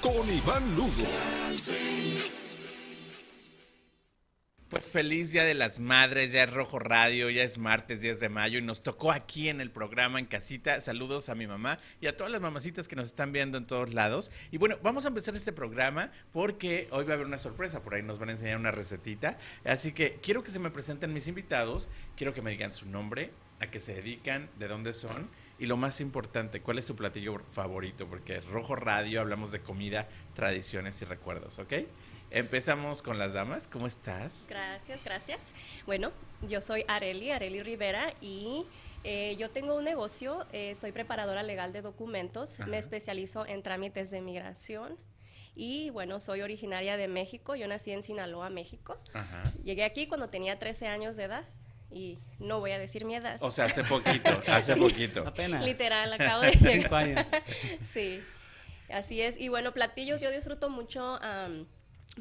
con Iván Lugo. Pues feliz Día de las Madres, ya es Rojo Radio, ya es martes 10 de mayo y nos tocó aquí en el programa en casita. Saludos a mi mamá y a todas las mamacitas que nos están viendo en todos lados. Y bueno, vamos a empezar este programa porque hoy va a haber una sorpresa, por ahí nos van a enseñar una recetita. Así que quiero que se me presenten mis invitados, quiero que me digan su nombre, a qué se dedican, de dónde son y lo más importante, cuál es su platillo favorito, porque Rojo Radio hablamos de comida, tradiciones y recuerdos, ¿ok? Empezamos con las damas. ¿Cómo estás? Gracias, gracias. Bueno, yo soy Areli, Areli Rivera, y eh, yo tengo un negocio, eh, soy preparadora legal de documentos, me especializo en trámites de migración. Y bueno, soy originaria de México, yo nací en Sinaloa, México. Llegué aquí cuando tenía 13 años de edad y no voy a decir mi edad. O sea, hace poquito, hace poquito. Apenas. Literal, acabo de llegar. Cinco años. sí, así es. Y bueno, platillos, yo disfruto mucho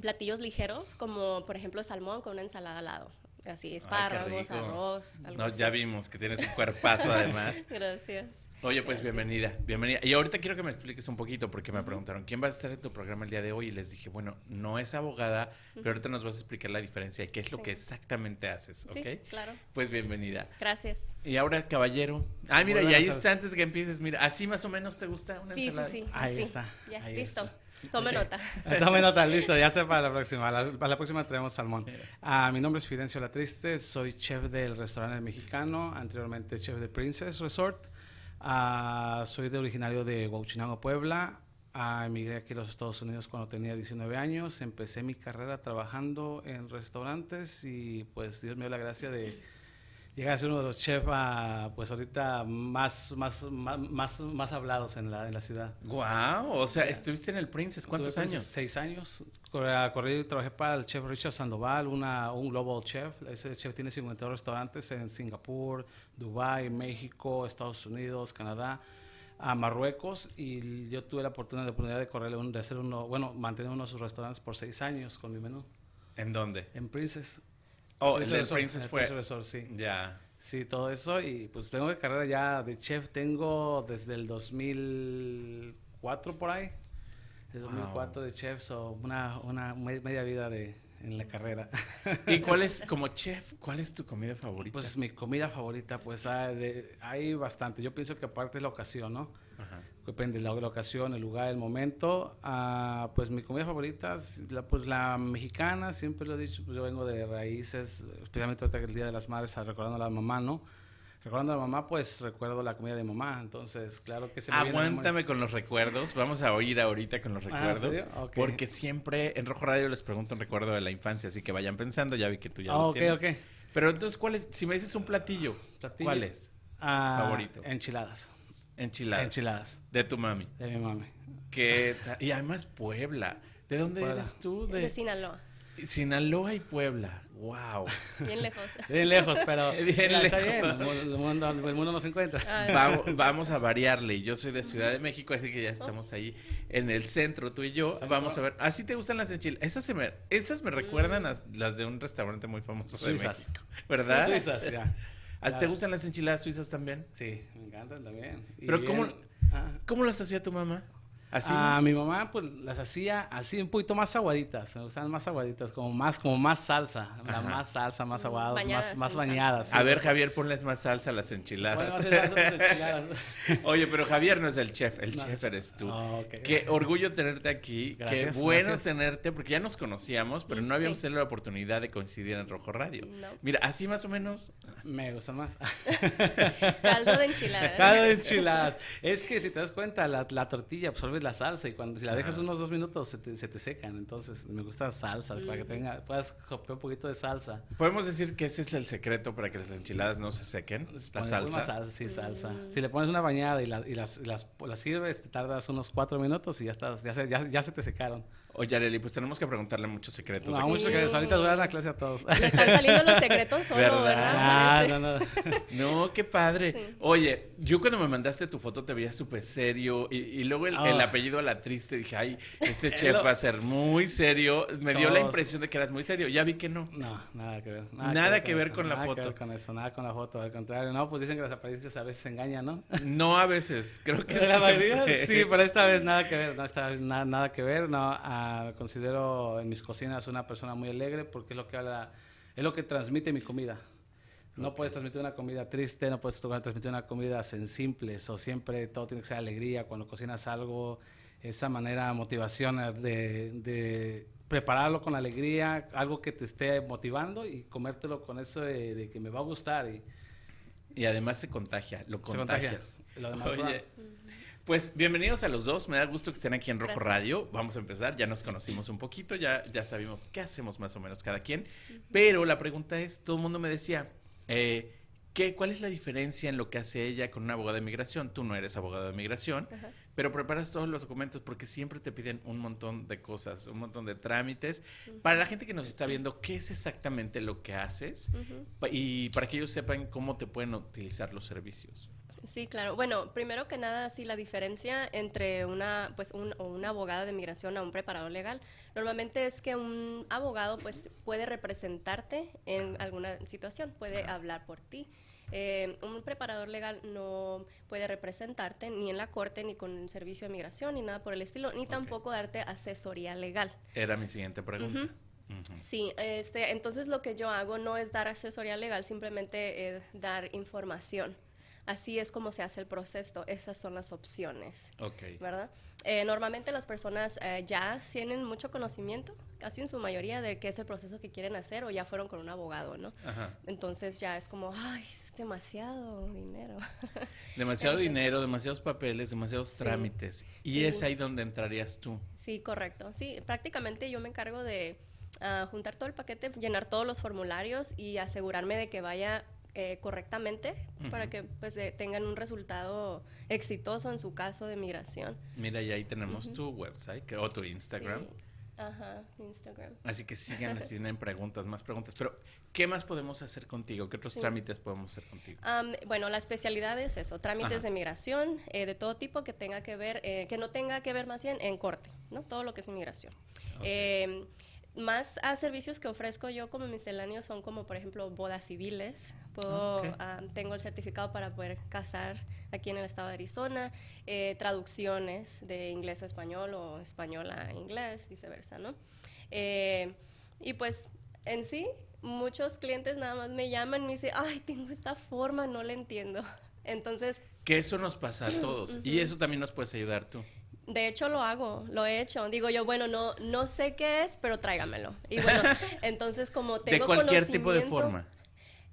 platillos ligeros, como por ejemplo salmón con una ensalada al lado. Así, espárragos, arroz. no, ya vimos que tienes un cuerpazo además. Gracias. Oye, pues bienvenida, bienvenida. Y ahorita quiero que me expliques un poquito, porque me preguntaron, ¿quién va a estar en tu programa el día de hoy? Y les dije, bueno, no es abogada, pero ahorita nos vas a explicar la diferencia y qué es lo que exactamente haces, ¿ok? Sí, claro. Pues bienvenida. Gracias. Y ahora, caballero. Ah, mira, y ahí está antes de que empieces, mira, así más o menos te gusta una ensalada. Sí, sí, sí. Ahí está. Ya, listo. Tome nota. Tome nota, listo, ya sé para la próxima. para la próxima traemos salmón. Ah, mi nombre es Fidencio Latriste, soy chef del restaurante mexicano, anteriormente chef de Princess Resort. Ah, soy de originario de Huachinango, Puebla. Ah, emigré aquí a los Estados Unidos cuando tenía 19 años. Empecé mi carrera trabajando en restaurantes y pues Dios me dio la gracia de llegar a ser uno de los chefs, ah, pues ahorita más, más, más, más, hablados en la, en la ciudad. Wow, o sea, estuviste en el Princess, ¿cuántos años? Seis años. Corrí y trabajé para el chef Richard Sandoval, una, un global chef. Ese chef tiene 52 restaurantes en Singapur, Dubai, México, Estados Unidos, Canadá a Marruecos y yo tuve la oportunidad, la oportunidad de correrle de hacer uno, bueno, mantener uno de sus restaurantes por seis años con mi menú. ¿En dónde? En Princess. Oh, el, del Princess fue. sí. Ya. Sí, todo eso. Y pues tengo de carrera ya de chef. Tengo desde el 2004 por ahí. Desde 2004 de chef. So una, una media vida de, en la carrera. ¿Y cuál es, como chef, cuál es tu comida favorita? Pues mi comida favorita, pues hay, hay bastante. Yo pienso que aparte de la ocasión, ¿no? Ajá depende de la, ocasión, el lugar, el momento. Ah, pues mi comida favorita, la, pues la mexicana, siempre lo he dicho, pues yo vengo de raíces, especialmente ahorita el Día de las Madres, recordando a la mamá, ¿no? Recordando a la mamá, pues recuerdo la comida de mamá, entonces claro que se me Aguántame con los recuerdos, vamos a oír ahorita con los ah, recuerdos, porque siempre en Rojo Radio les pregunto un recuerdo de la infancia, así que vayan pensando, ya vi que tú ya lo okay, tienes. Pero entonces, ¿cuál es? Si me dices un platillo, ¿cuál es? Ah, favorito. Enchiladas. Enchiladas. Enchiladas. De tu mami. De mi mami. Que, y además Puebla. ¿De dónde eres tú? De, de Sinaloa. Sinaloa y Puebla. Wow. Bien lejos. Bien lejos, pero bien está bien. El mundo, el mundo nos encuentra. Vamos, vamos, a variarle. Yo soy de Ciudad de México, así que ya estamos ahí en el centro, tú y yo. Vamos a ver. ¿Así te gustan las enchiladas? Esas, se me, esas me recuerdan a las de un restaurante muy famoso de México. ¿Verdad? Suizas, ya. ¿Te gustan las enchiladas suizas también? Sí, me encantan también. Pero ¿cómo, ¿cómo las hacía tu mamá? ¿Así ah, mi mamá pues las hacía así un poquito más aguaditas, me gustan más aguaditas, como más como más salsa, más salsa, más aguadas, más, más bañadas. A ver, Javier, ponles más salsa a las enchiladas. enchiladas. Oye, pero Javier no es el chef, el chef eres tú. Ah, Qué orgullo tenerte aquí, qué bueno tenerte, porque ya nos conocíamos, pero no habíamos tenido la oportunidad de coincidir en Rojo Radio. Mira, así más o menos. Me gusta más. Caldo de enchiladas. Caldo de enchiladas. Es que si te das cuenta, la, la tortilla absorbe la salsa y cuando si la dejas unos dos minutos se te, se te secan. Entonces me gusta salsa para que tenga, puedas copiar un poquito de salsa. Podemos decir que ese es el secreto para que las enchiladas no se sequen. La salsa. sí, salsa. Si le pones una bañada y, la- y las, y las, las sirves, te tardas unos cuatro minutos y ya estás, ya se, ya, ya se te secaron. Oye, Areli, pues tenemos que preguntarle muchos secretos. No, muchos secretos. Ahorita voy a dar la clase a todos. Le están saliendo los secretos solo, ¿Verdad? ¿verdad? Ah, Parece. no, no. No, qué padre. Oye, yo cuando me mandaste tu foto te veía súper serio y, y luego el, Ah. el apellido a la triste dije, ay, este chef lo- va a ser muy serio. Me dio la impresión de que eras muy serio. Ya vi que no. No, nada que ver. Nada que ver con la nada que foto. ver con eso, nada con la foto. Al contrario, no, pues dicen que las apariencias a veces engañan, ¿no? No a veces, creo que La mayoría, sí, pero esta vez nada que ver, no, esta vez nada, nada que ver, no, ah, me considero en mis cocinas una persona muy alegre porque es lo que habla, es lo que transmite mi comida. No puedes transmitir una comida triste, no puedes transmitir una comida en simple, o siempre todo tiene que ser alegría, cuando cocinas algo, esa manera, motivación de, de prepararlo con alegría, algo que te esté motivando y comértelo con eso de, de que me va a gustar y Y además se contagia, lo se contagia. contagias. Lo demás, Oye, pues bienvenidos a los dos. Me da gusto que estén aquí en Rojo Gracias. Radio. Vamos a empezar. Ya nos conocimos un poquito, ya, ya sabemos qué hacemos más o menos cada quien. Pero la pregunta es: todo el mundo me decía, eh, ¿qué, ¿cuál es la diferencia en lo que hace ella con un abogado de migración? Tú no eres abogado de migración, pero preparas todos los documentos porque siempre te piden un montón de cosas, un montón de trámites. Para la gente que nos está viendo, ¿qué es exactamente lo que haces? Y para que ellos sepan cómo te pueden utilizar los servicios. Sí, claro. Bueno, primero que nada, sí, la diferencia entre una, pues, un, o una abogada de migración a un preparador legal, normalmente es que un abogado, pues, puede representarte en alguna situación, puede hablar por ti. Eh, un preparador legal no puede representarte ni en la corte, ni con el servicio de migración, ni nada por el estilo, ni tampoco darte asesoría legal. Era mi siguiente pregunta. Sí, este, entonces lo que yo hago no es dar asesoría legal, simplemente eh, dar información. Así es como se hace el proceso, esas son las opciones, Ok. ¿verdad? Eh, normalmente las personas eh, ya tienen mucho conocimiento, casi en su mayoría, de qué es el proceso que quieren hacer o ya fueron con un abogado, ¿no? Ajá. Entonces ya es como, ay, es demasiado dinero. Demasiado dinero, demasiados papeles, demasiados trámites. Y Sí. es ahí donde entrarías tú. Sí, correcto. Sí, prácticamente yo me encargo de ah, juntar todo el paquete, llenar todos los formularios y asegurarme de que vaya eh, correctamente para que pues eh, tengan un resultado exitoso en su caso de migración. Mira, y ahí tenemos tu website que- o tu Instagram. Sí. Ajá, Instagram. Así que sigan si tienen preguntas, más preguntas. Pero, ¿qué más podemos hacer contigo? ¿Qué otros trámites podemos hacer contigo? Am, bueno, la especialidad es eso, trámites Ajá. de migración eh, de todo tipo que tenga que ver, eh, que no tenga que ver más bien en corte, ¿no? Todo lo que es inmigración. Eh, más a servicios que ofrezco yo como misceláneos son como, por ejemplo, bodas civiles. Puedo, Ok. ah, tengo el certificado para poder casar aquí en el estado de Arizona. eh, traducciones de inglés a español o español a inglés, viceversa, ¿no? Eh, y pues en sí, muchos clientes nada más me llaman y me dicen, ay, tengo esta forma, no la entiendo. Entonces, Que eso nos pasa a todos. Y eso también nos puedes ayudar tú. De hecho lo hago, lo he hecho. Digo yo, bueno, no, no sé qué es, pero tráigamelo. Y bueno, entonces como De tengo cualquier tipo de forma.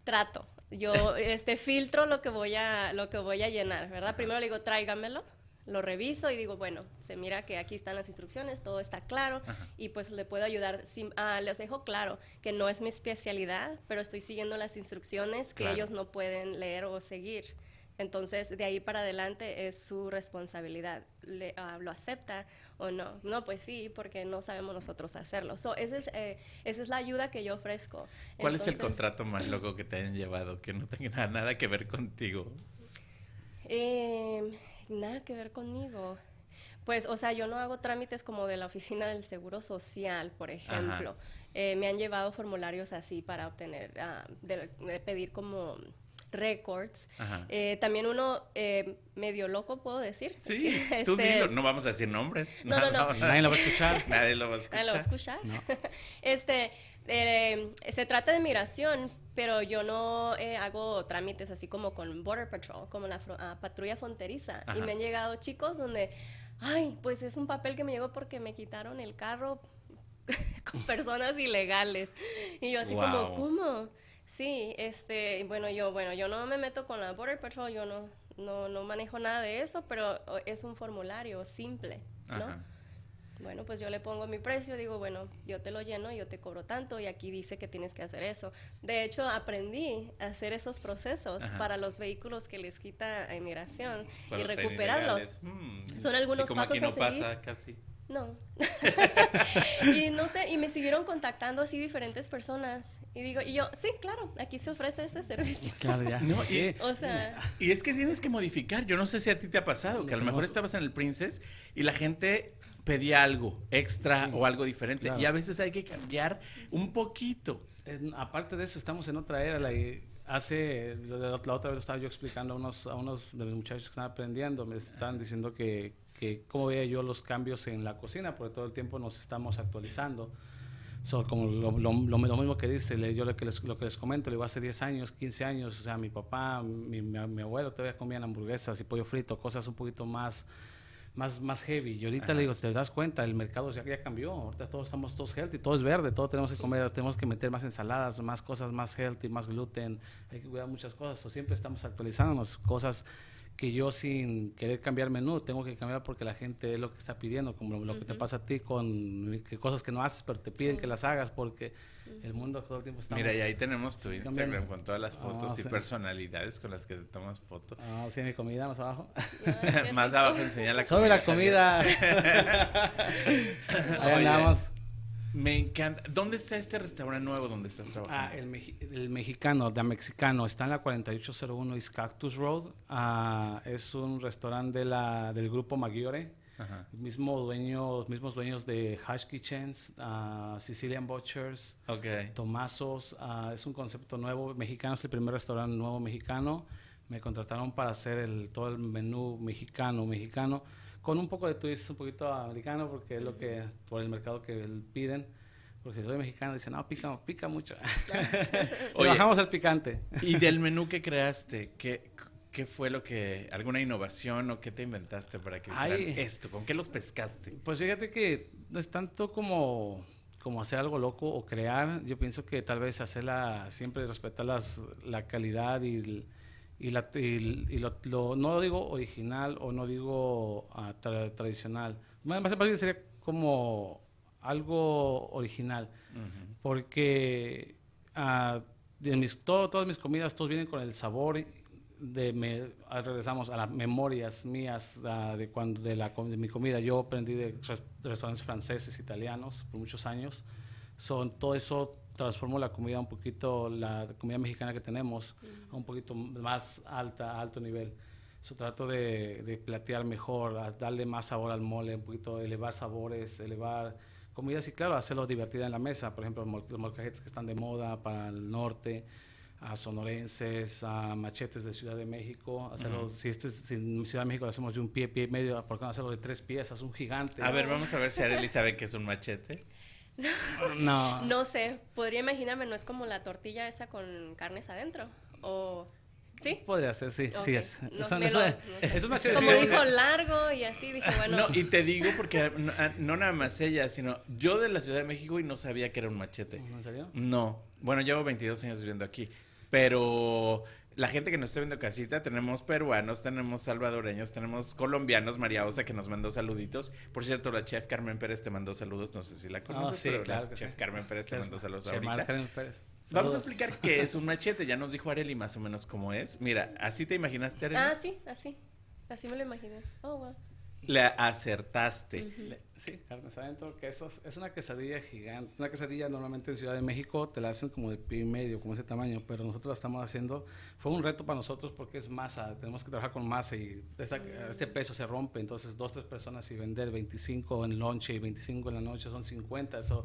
Trato. Yo este filtro lo que voy a lo que voy a llenar, ¿verdad? Primero le digo, tráigamelo. Lo reviso y digo, bueno, se mira que aquí están las instrucciones, todo está claro y pues le puedo ayudar. ah, les dejo claro que no es mi especialidad, pero estoy siguiendo las instrucciones que Claro. ellos no pueden leer o seguir. Entonces, de ahí para adelante es su responsabilidad. Le- ah, ¿Lo acepta o no? No, pues sí, porque no sabemos nosotros hacerlo. So, ese es, eh, esa es la ayuda que yo ofrezco. ¿Cuál es el contrato más loco que te hayan llevado que no tenga nada que ver contigo? Eh, nada que ver conmigo. Pues, o sea, yo no hago trámites como de la oficina del Seguro Social, por ejemplo. Eh, me han llevado formularios así para obtener, ah, de, de pedir como records. Eh, también uno eh, medio loco, puedo decir. Sí, tú este, dilo. No vamos a decir nombres. No, no, no. Nadie lo va a escuchar. Nadie lo va a escuchar. Ah, ¿Lo va a escuchar? No. este, eh, se trata de migración, pero yo no eh, hago trámites así como con Border Patrol, como la ah, patrulla fronteriza. Y me han llegado chicos donde, ay, pues es un papel que me llegó porque me quitaron el carro con personas ilegales. Y yo así Wow. como, ¿cómo? Sí, este, bueno, yo, bueno, yo no me meto con la Border Patrol, yo no, no, no manejo nada de eso, pero es un formulario simple. ¿no? Bueno, pues yo le pongo mi precio, digo, bueno, yo te lo lleno, yo te cobro tanto y aquí dice que tienes que hacer eso. De hecho, aprendí a hacer esos procesos para los vehículos que les quita a inmigración y recuperarlos. Mm. Son algunos y como pasos aquí no a seguir. pasa casi. No. y no sé, y me siguieron contactando así diferentes personas. Y digo, y yo, sí, claro, aquí se ofrece ese servicio. Claro, ya. No, y-. O sea, Y es que tienes que modificar. Yo no sé si a ti te ha pasado, que a lo mejor estabas en el Princess y la gente pedía algo extra o algo diferente. claro. Y a veces hay que cambiar un poquito. En- aparte de eso, estamos en otra era. La, hace, la, la otra vez lo estaba yo explicando a unos, a unos de mis muchachos que están aprendiendo, me estaban diciendo que, que cómo veía yo los cambios en la cocina, porque todo el tiempo nos estamos actualizando. So, como lo, lo, lo- mismo que dice, yo lo que, les, lo que les comento, le digo, hace 10 años, 15 años, o sea, mi papá, mi, mi, mi abuelo todavía comían hamburguesas y pollo frito, cosas un poquito más, más, más heavy. Y ahorita le digo, si te das cuenta, el mercado ya, ya cambió. Ahorita todos estamos todos healthy, todo es verde, todo tenemos que comer, tenemos que meter más ensaladas, más cosas más healthy, más gluten. Hay que cuidar muchas cosas. So, siempre estamos actualizándonos, cosas que yo sin querer cambiar menú tengo que cambiar porque la gente es lo que está pidiendo, como lo, lo que te pasa a ti con que cosas que no haces, pero te piden Sí. que las hagas porque el mundo todo el tiempo está. Mira, y ahí tenemos tu cambiando. Instagram con todas las fotos Ah, y sí. personalidades con las que te tomas fotos. Ah, sí, mi comida más abajo. Más abajo enseña la Sobre la comida. Ahí Oye, andamos. Me encanta. ¿Dónde está este restaurante nuevo donde estás trabajando? Ah, el, meji- el mexicano, de mexicano, está en la 4801 East Cactus Road. Ah, es un restaurante de la, del grupo Maggiore. Ajá. Mismo dueño, los mismos dueños de Hash Kitchens, ah, Sicilian Butchers, Ok. Tomasos. ah, es un concepto nuevo mexicano, es el primer restaurante nuevo mexicano. Me contrataron para hacer el, todo el menú mexicano, mexicano, con un poco de twist, un poquito americano, porque es lo que, por el mercado que piden. Porque si soy mexicano, dicen, no, pica, pica mucho. Oye. Bajamos el picante. ¿Y del menú que creaste? ¿Qué, ¿Qué fue lo que, alguna innovación o qué te inventaste para que Ay. esto? ¿Con qué los pescaste? Pues fíjate que no es tanto como, como hacer algo loco o crear. Yo pienso que tal vez hacerla, siempre respetar las, la calidad y, y, la, y, y lo, lo- no digo original o no digo ah, tra- tradicional. Más bien sería como algo original. Porque ah, de mis, todo- todas mis comidas, todos vienen con el sabor de, me, regresamos a las memorias mías ah, de, cuando, de, la, de mi comida. Yo aprendí de, res- de restaurantes franceses, italianos, por muchos años. Son, todo eso transformó la comida un poquito, la comida mexicana que tenemos, a un poquito más alta, a alto nivel. So, trato de, de platear mejor, darle más sabor al mole, un poquito elevar sabores, elevar comidas y claro, hacerlo divertida en la mesa. Por ejemplo, los molcajetes que están de moda para el norte, a sonorenses, a machetes de Ciudad de México. Hacerlo, si, este es, si en Ciudad de México lo hacemos de un pie, pie y medio, ¿por qué no hacerlo de tres piezas? Un gigante. A ver, vamos a ver si Arely sabe que es un machete. no. No sé, podría imaginarme, ¿no es como la tortilla esa con carnes adentro? ¿O sí? Podría ser, sí, sí es. No, Eso- no sé. es un machete. Como dijo largo y así, dije, bueno. No, y te digo porque no, no nada más ella, sino yo de la Ciudad de México y no sabía que era un machete. ¿En serio? No, bueno, llevo 22 años viviendo aquí, pero la gente que nos está viendo en casita, tenemos peruanos, tenemos salvadoreños, tenemos colombianos, María Osa que nos mandó saluditos. Por cierto, la chef Carmen Pérez te mandó saludos, no sé si la conoces, Ah, sí, pero claro la chef sí. Carmen Pérez te mandó saludos Chef ahorita. Karen Pérez. Vamos a explicar qué es un machete, ya nos dijo Areli más o menos cómo es. Mira, ¿así te imaginaste, Areli? Ah, sí, así. Así me lo imaginé. Oh, wow. Le acertaste. Le- Sí, carnes adentro, quesos. Es una quesadilla gigante. Una quesadilla normalmente en Ciudad de México te la hacen como de pie y medio, como ese tamaño, pero nosotros la estamos haciendo. Fue un reto para nosotros porque es masa. Tenemos que trabajar con masa y esta- este peso se rompe. Entonces, dos, tres personas y vender 25 en lonche y 25 en la noche son 50. Eso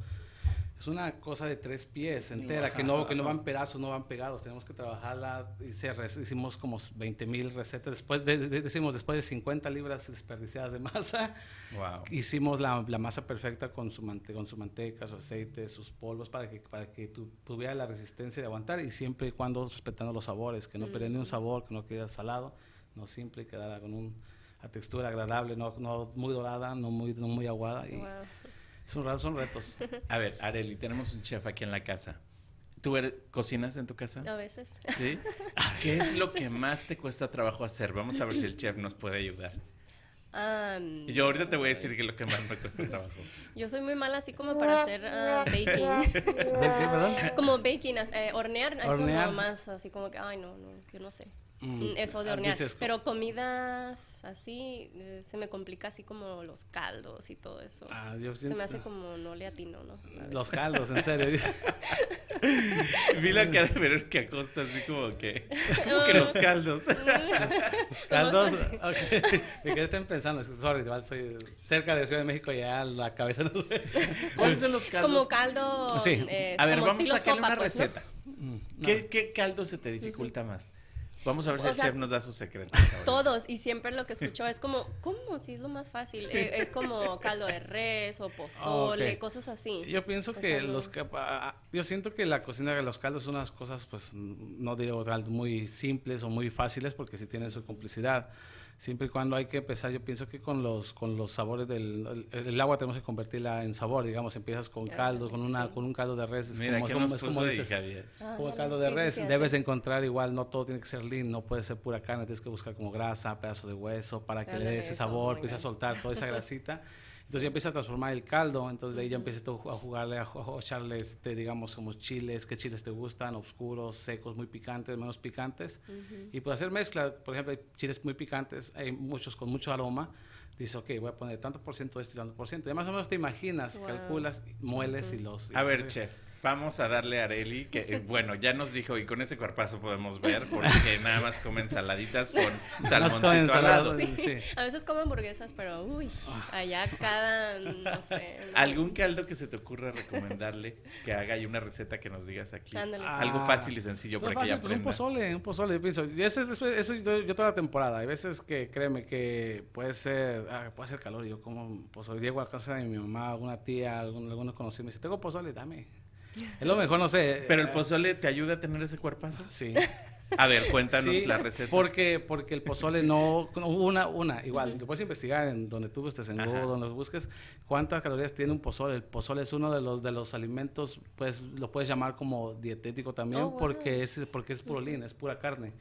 es una cosa de tres pies entera, que no, que no van pedazos, no van pegados. Tenemos que trabajarla. Hicimos como 20 mil recetas. Después de, de- decimos, después de 50 libras desperdiciadas de masa. Wow. Hicimos la, la masa perfecta con su, mante- con su manteca, su aceite, sus polvos, para que, para que tu- tuviera la resistencia de aguantar y siempre y cuando respetando los sabores, que no perdiera ni un sabor, que no quedara salado, no simple, quedara con un- una textura agradable, no, no muy dorada, no muy, no muy aguada. Y Wow. Son, son retos. A ver, Areli, tenemos un chef aquí en la casa. ¿Tú eres- cocinas en tu casa? A veces. ¿Sí? ¿Qué es lo que más te cuesta trabajo hacer? Vamos a ver si el chef nos puede ayudar. Y yo ahorita te voy a decir que es lo que más me cuesta trabajo. yo soy muy mala así como para hacer ah, baking. ¿De qué, perdón? como baking, eh, hornear, eso Hornear. no más así como que, ay, no, no, yo no sé. Mm, Mm, Eso de ah, hornear. dices- Pero comidas así, eh, se me complica así como los caldos y todo eso. Ah, yo se me hace como no le atino, ¿no? Los caldos, en serio. Vi la cara de Verónica Acosta así como que, como que los caldos. Los caldos. ok. Me quedé tan pensando, sorry, igual soy cerca de Ciudad de México y ya la cabeza no ¿Cuáles son los caldos? Como caldo. Sí. eh, a ver, vamos a sacarle sopa, una pues, ¿no? receta. ¿Qué, qué caldo se te dificulta más? Vamos a ver si O el sea, chef nos da sus secretos. ahora. Todos, y siempre lo que escucho es como, ¿cómo? Si es lo más fácil. Eh, es como caldo de res o pozole, Ah, ok. cosas así. Yo pienso O que no- los capa- yo siento que la cocina de los caldos son unas cosas pues no digo muy simples o muy fáciles porque sí tienen su complicidad. Siempre y cuando hay que empezar, yo pienso que con los con los sabores del el, el agua tenemos que convertirla en sabor, digamos, empiezas con caldo, con una sí. con un caldo de res, es Mira, como, ¿qué es como- nos es como puso ahí, dices, Javier? como caldo de res, sí, debes encontrar igual, no todo tiene que ser lean, no puede ser pura carne, tienes que buscar como grasa, pedazo de hueso para que le Ándale, dé ese sabor, muy empieza a soltar toda esa grasita. Entonces ya empieza a transformar el caldo, entonces de ahí ya empiezas a jugarle, a, a echarle, este, digamos, como chiles, qué chiles te gustan, oscuros, secos, muy picantes, menos picantes. Y pues hacer mezcla, por ejemplo, hay chiles muy picantes, hay muchos con mucho aroma. Dices, ok, voy a poner tanto por ciento de este y tanto por ciento. Y más o menos te imaginas, Wow. calculas, mueles y los... y A los ver, chef, vamos a darle a Areli, que eh, bueno, ya nos dijo, y con ese cuerpazo podemos ver, porque nada más come ensaladitas con salmoncito con al lado. sí. A veces como hamburguesas, pero uy, allá cada, no sé. ¿Algún caldo que se te ocurra recomendarle que haga ahí una receta que nos digas aquí? Ándale. Algo Ah. fácil y sencillo para que ella fácil, pues un pozole, un pozole, yo pienso. Y eso, es- eso, eso yo, yo toda la temporada. Hay veces que, créeme, que puede ser, ah, puede ser calor. y Yo como pozole, llego a casa de mi mamá, alguna tía, algún, algunos conocidos, me dice, tengo pozole, dame. Es lo mejor, no sé. Pero el eh, pozole te ayuda a tener ese cuerpazo. Sí. A ver, cuéntanos Sí, la receta. Porque, porque el pozole no, una, una, igual, lo puedes investigar en donde tú gustes, en Ajá. Google, donde lo busques, cuántas calorías tiene un pozole. El pozole es uno de los, de los alimentos, pues lo puedes llamar como dietético también, Oh, wow. porque es, porque es puro lean, es pura carne.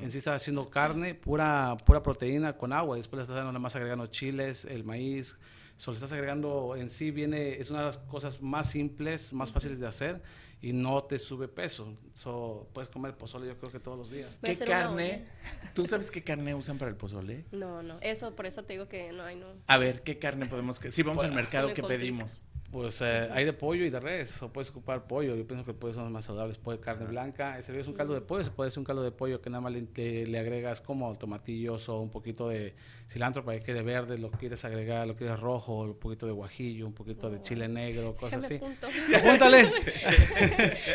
En sí estás haciendo carne, pura, pura proteína con agua, y después le estás dando nada más agregando chiles, el maíz, solo estás agregando en sí viene, es una de las cosas más simples, más fáciles de hacer y no te sube peso. So, puedes comer pozole yo creo que todos los días. ¿Qué carne? ¿Tú sabes qué carne usan para el pozole? No, no, eso, por eso te digo que no hay, no. A ver, ¿qué carne podemos que Si vamos al mercado, me ¿qué complica. pedimos? Pues eh, hay de pollo y de res, o puedes ocupar pollo. Yo pienso que el pollo son los más saludables. Puede carne blanca, ese es un caldo de pollo, se puede hacer un caldo de pollo que nada más le, le- le agregas como tomatillos o un poquito de cilantro para que quede verde, lo quieres agregar, lo quieres rojo, un poquito de guajillo, un poquito de chile negro, cosas así. Apúntale.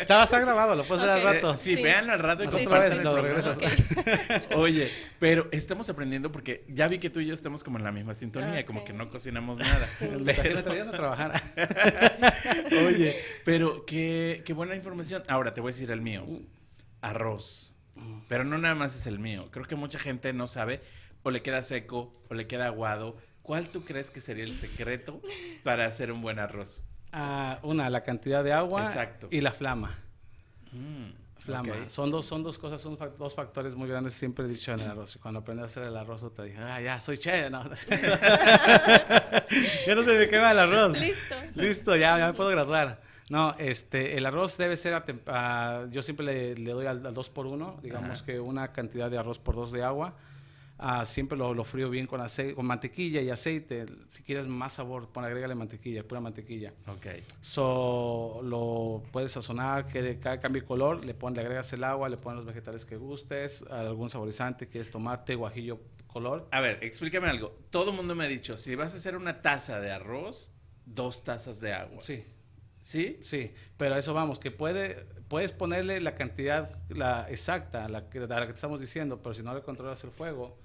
Estaba está grabado, lo puedes ver al rato. Sí, Sí. véanlo al rato y Otra compartan vez lo regresas. Oye, pero estamos aprendiendo porque ya vi que tú y yo estamos como en la misma sintonía, Ok. como que no cocinamos nada. Me está trayendo a trabajar. Oye, pero qué, qué buena información. Ahora te voy a decir el mío. Arroz. Pero no nada más es el mío. Creo que mucha gente no sabe o le queda seco o le queda aguado. ¿Cuál tú crees que sería el secreto para hacer un buen arroz? Ah, una, la cantidad de agua Exacto. y la flama. Mm, Son dos, son dos cosas, son dos factores muy grandes. Siempre he dicho en el arroz. Y Cuando aprendí a hacer el arroz, te dije, ah, ya, soy che. No. ya no se me quema el arroz. Listo. Listo, ya, ya me puedo graduar. No, este, el arroz debe ser, a a- yo siempre le, le doy al, al 2 por 1 digamos Ajá. que una cantidad de arroz por 2 de agua. Ah, siempre lo, lo frío bien con, aceite, con mantequilla y aceite. Si quieres más sabor, pon, agrégale mantequilla, pura mantequilla. Ok. So, lo puedes sazonar, que ca- cambie color, le, pon, le agregas el agua, le pones los vegetales que gustes, algún saborizante, quieres tomate, guajillo, color. A ver, explícame algo. Todo el mundo me ha dicho, si vas a hacer una taza de arroz, dos tazas de agua. Sí, ¿Sí? sí, pero a eso vamos, que puede, puedes ponerle la cantidad la exacta, la que, a la que te estamos diciendo, pero si no le controlas el fuego,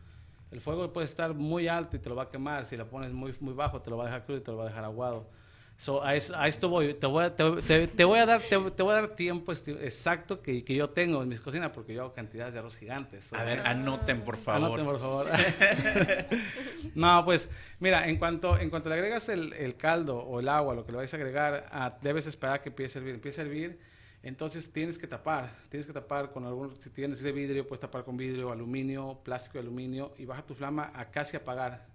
el fuego puede estar muy alto y te lo va a quemar, si lo pones muy, muy bajo te lo va a dejar crudo y te lo va a dejar aguado. So, a, a esto voy, te voy a, te, te- te voy a dar, te, voy a dar tiempo exacto que, que yo tengo en mis cocinas porque yo hago cantidades de arroz gigantes. So, A ver, anoten, por favor. Anoten, por favor. no, pues mira, en cuanto, en cuanto le agregas el, el caldo o el agua, lo que le vais a agregar, ah, debes esperar que empiece a hervir. Empieza a hervir, entonces tienes que tapar. Tienes que tapar con algún, si tienes de vidrio, puedes tapar con vidrio, aluminio, plástico de aluminio y baja tu flama a casi apagar.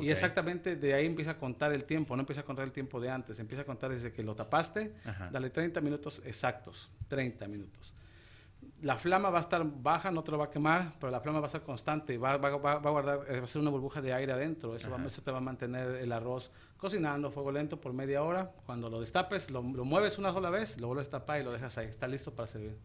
Y exactamente de ahí empieza a contar el tiempo, no empieza a contar el tiempo de antes, empieza a contar desde que lo tapaste, dale 30 minutos exactos, 30 minutos. La flama va a estar baja, no te lo va a quemar, pero la flama va a estar constante va, va, va, a guardar, eh, va a ser una burbuja de aire adentro. Eso, va, eso, te va a mantener el arroz cocinando a fuego lento por media hora. Cuando lo destapes, lo, lo mueves una sola vez, lo vuelves a tapar y lo dejas ahí. Está listo para servir.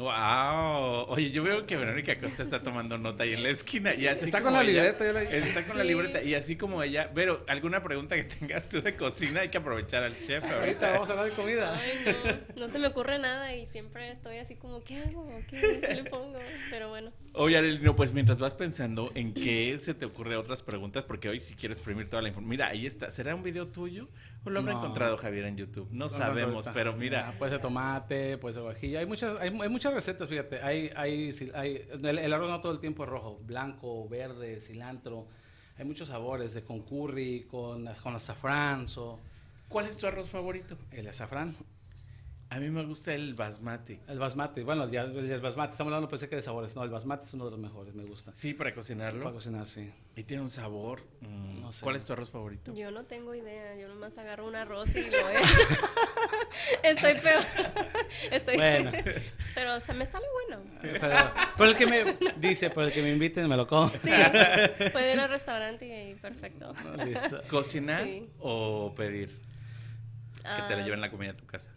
Wow. Oye, yo veo que Verónica Costa está tomando nota ahí en la esquina y así está con la libreta, está con la libreta y así como ella. Pero alguna pregunta que tengas tú de cocina hay que aprovechar al chef. Ahorita vamos a hablar de comida. Ay, no, no se me ocurre nada y siempre estoy así como ¿qué hago? ¿Qué, le pongo? Pero bueno. Oye, Arelino, pues mientras vas pensando en qué se te ocurre otras preguntas, porque hoy si quieres exprimir toda la información. Mira, ahí está. ¿Será un video tuyo o lo habrá encontrado Javier en YouTube? No, sabemos, pero mira. puede ser tomate, puede ser vajilla. Hay muchas, hay, hay muchas recetas, fíjate. Hay, hay, hay el, arroz no todo el tiempo es rojo, blanco, verde, cilantro. Hay muchos sabores, de con curry, con, con azafrán. ¿Cuál es tu arroz favorito? El azafrán. A mí me gusta el basmati. El basmati, bueno, ya el basmati, estamos hablando pensé que de sabores. No, el basmati es uno de los mejores, me gusta. Sí, para cocinarlo. Para cocinar, sí. Y tiene un sabor. Mm, no sé. ¿Cuál es tu arroz favorito? Yo no tengo idea, yo nomás agarro un arroz y lo he Estoy peor. Estoy bueno. Pero se me sale bueno. Pero, por el que me dice, por el que me inviten me lo como. Sí. Puedo ir al restaurante y perfecto. Listo. ¿Cocinar o pedir? Que te le ah. lleven la comida a tu casa.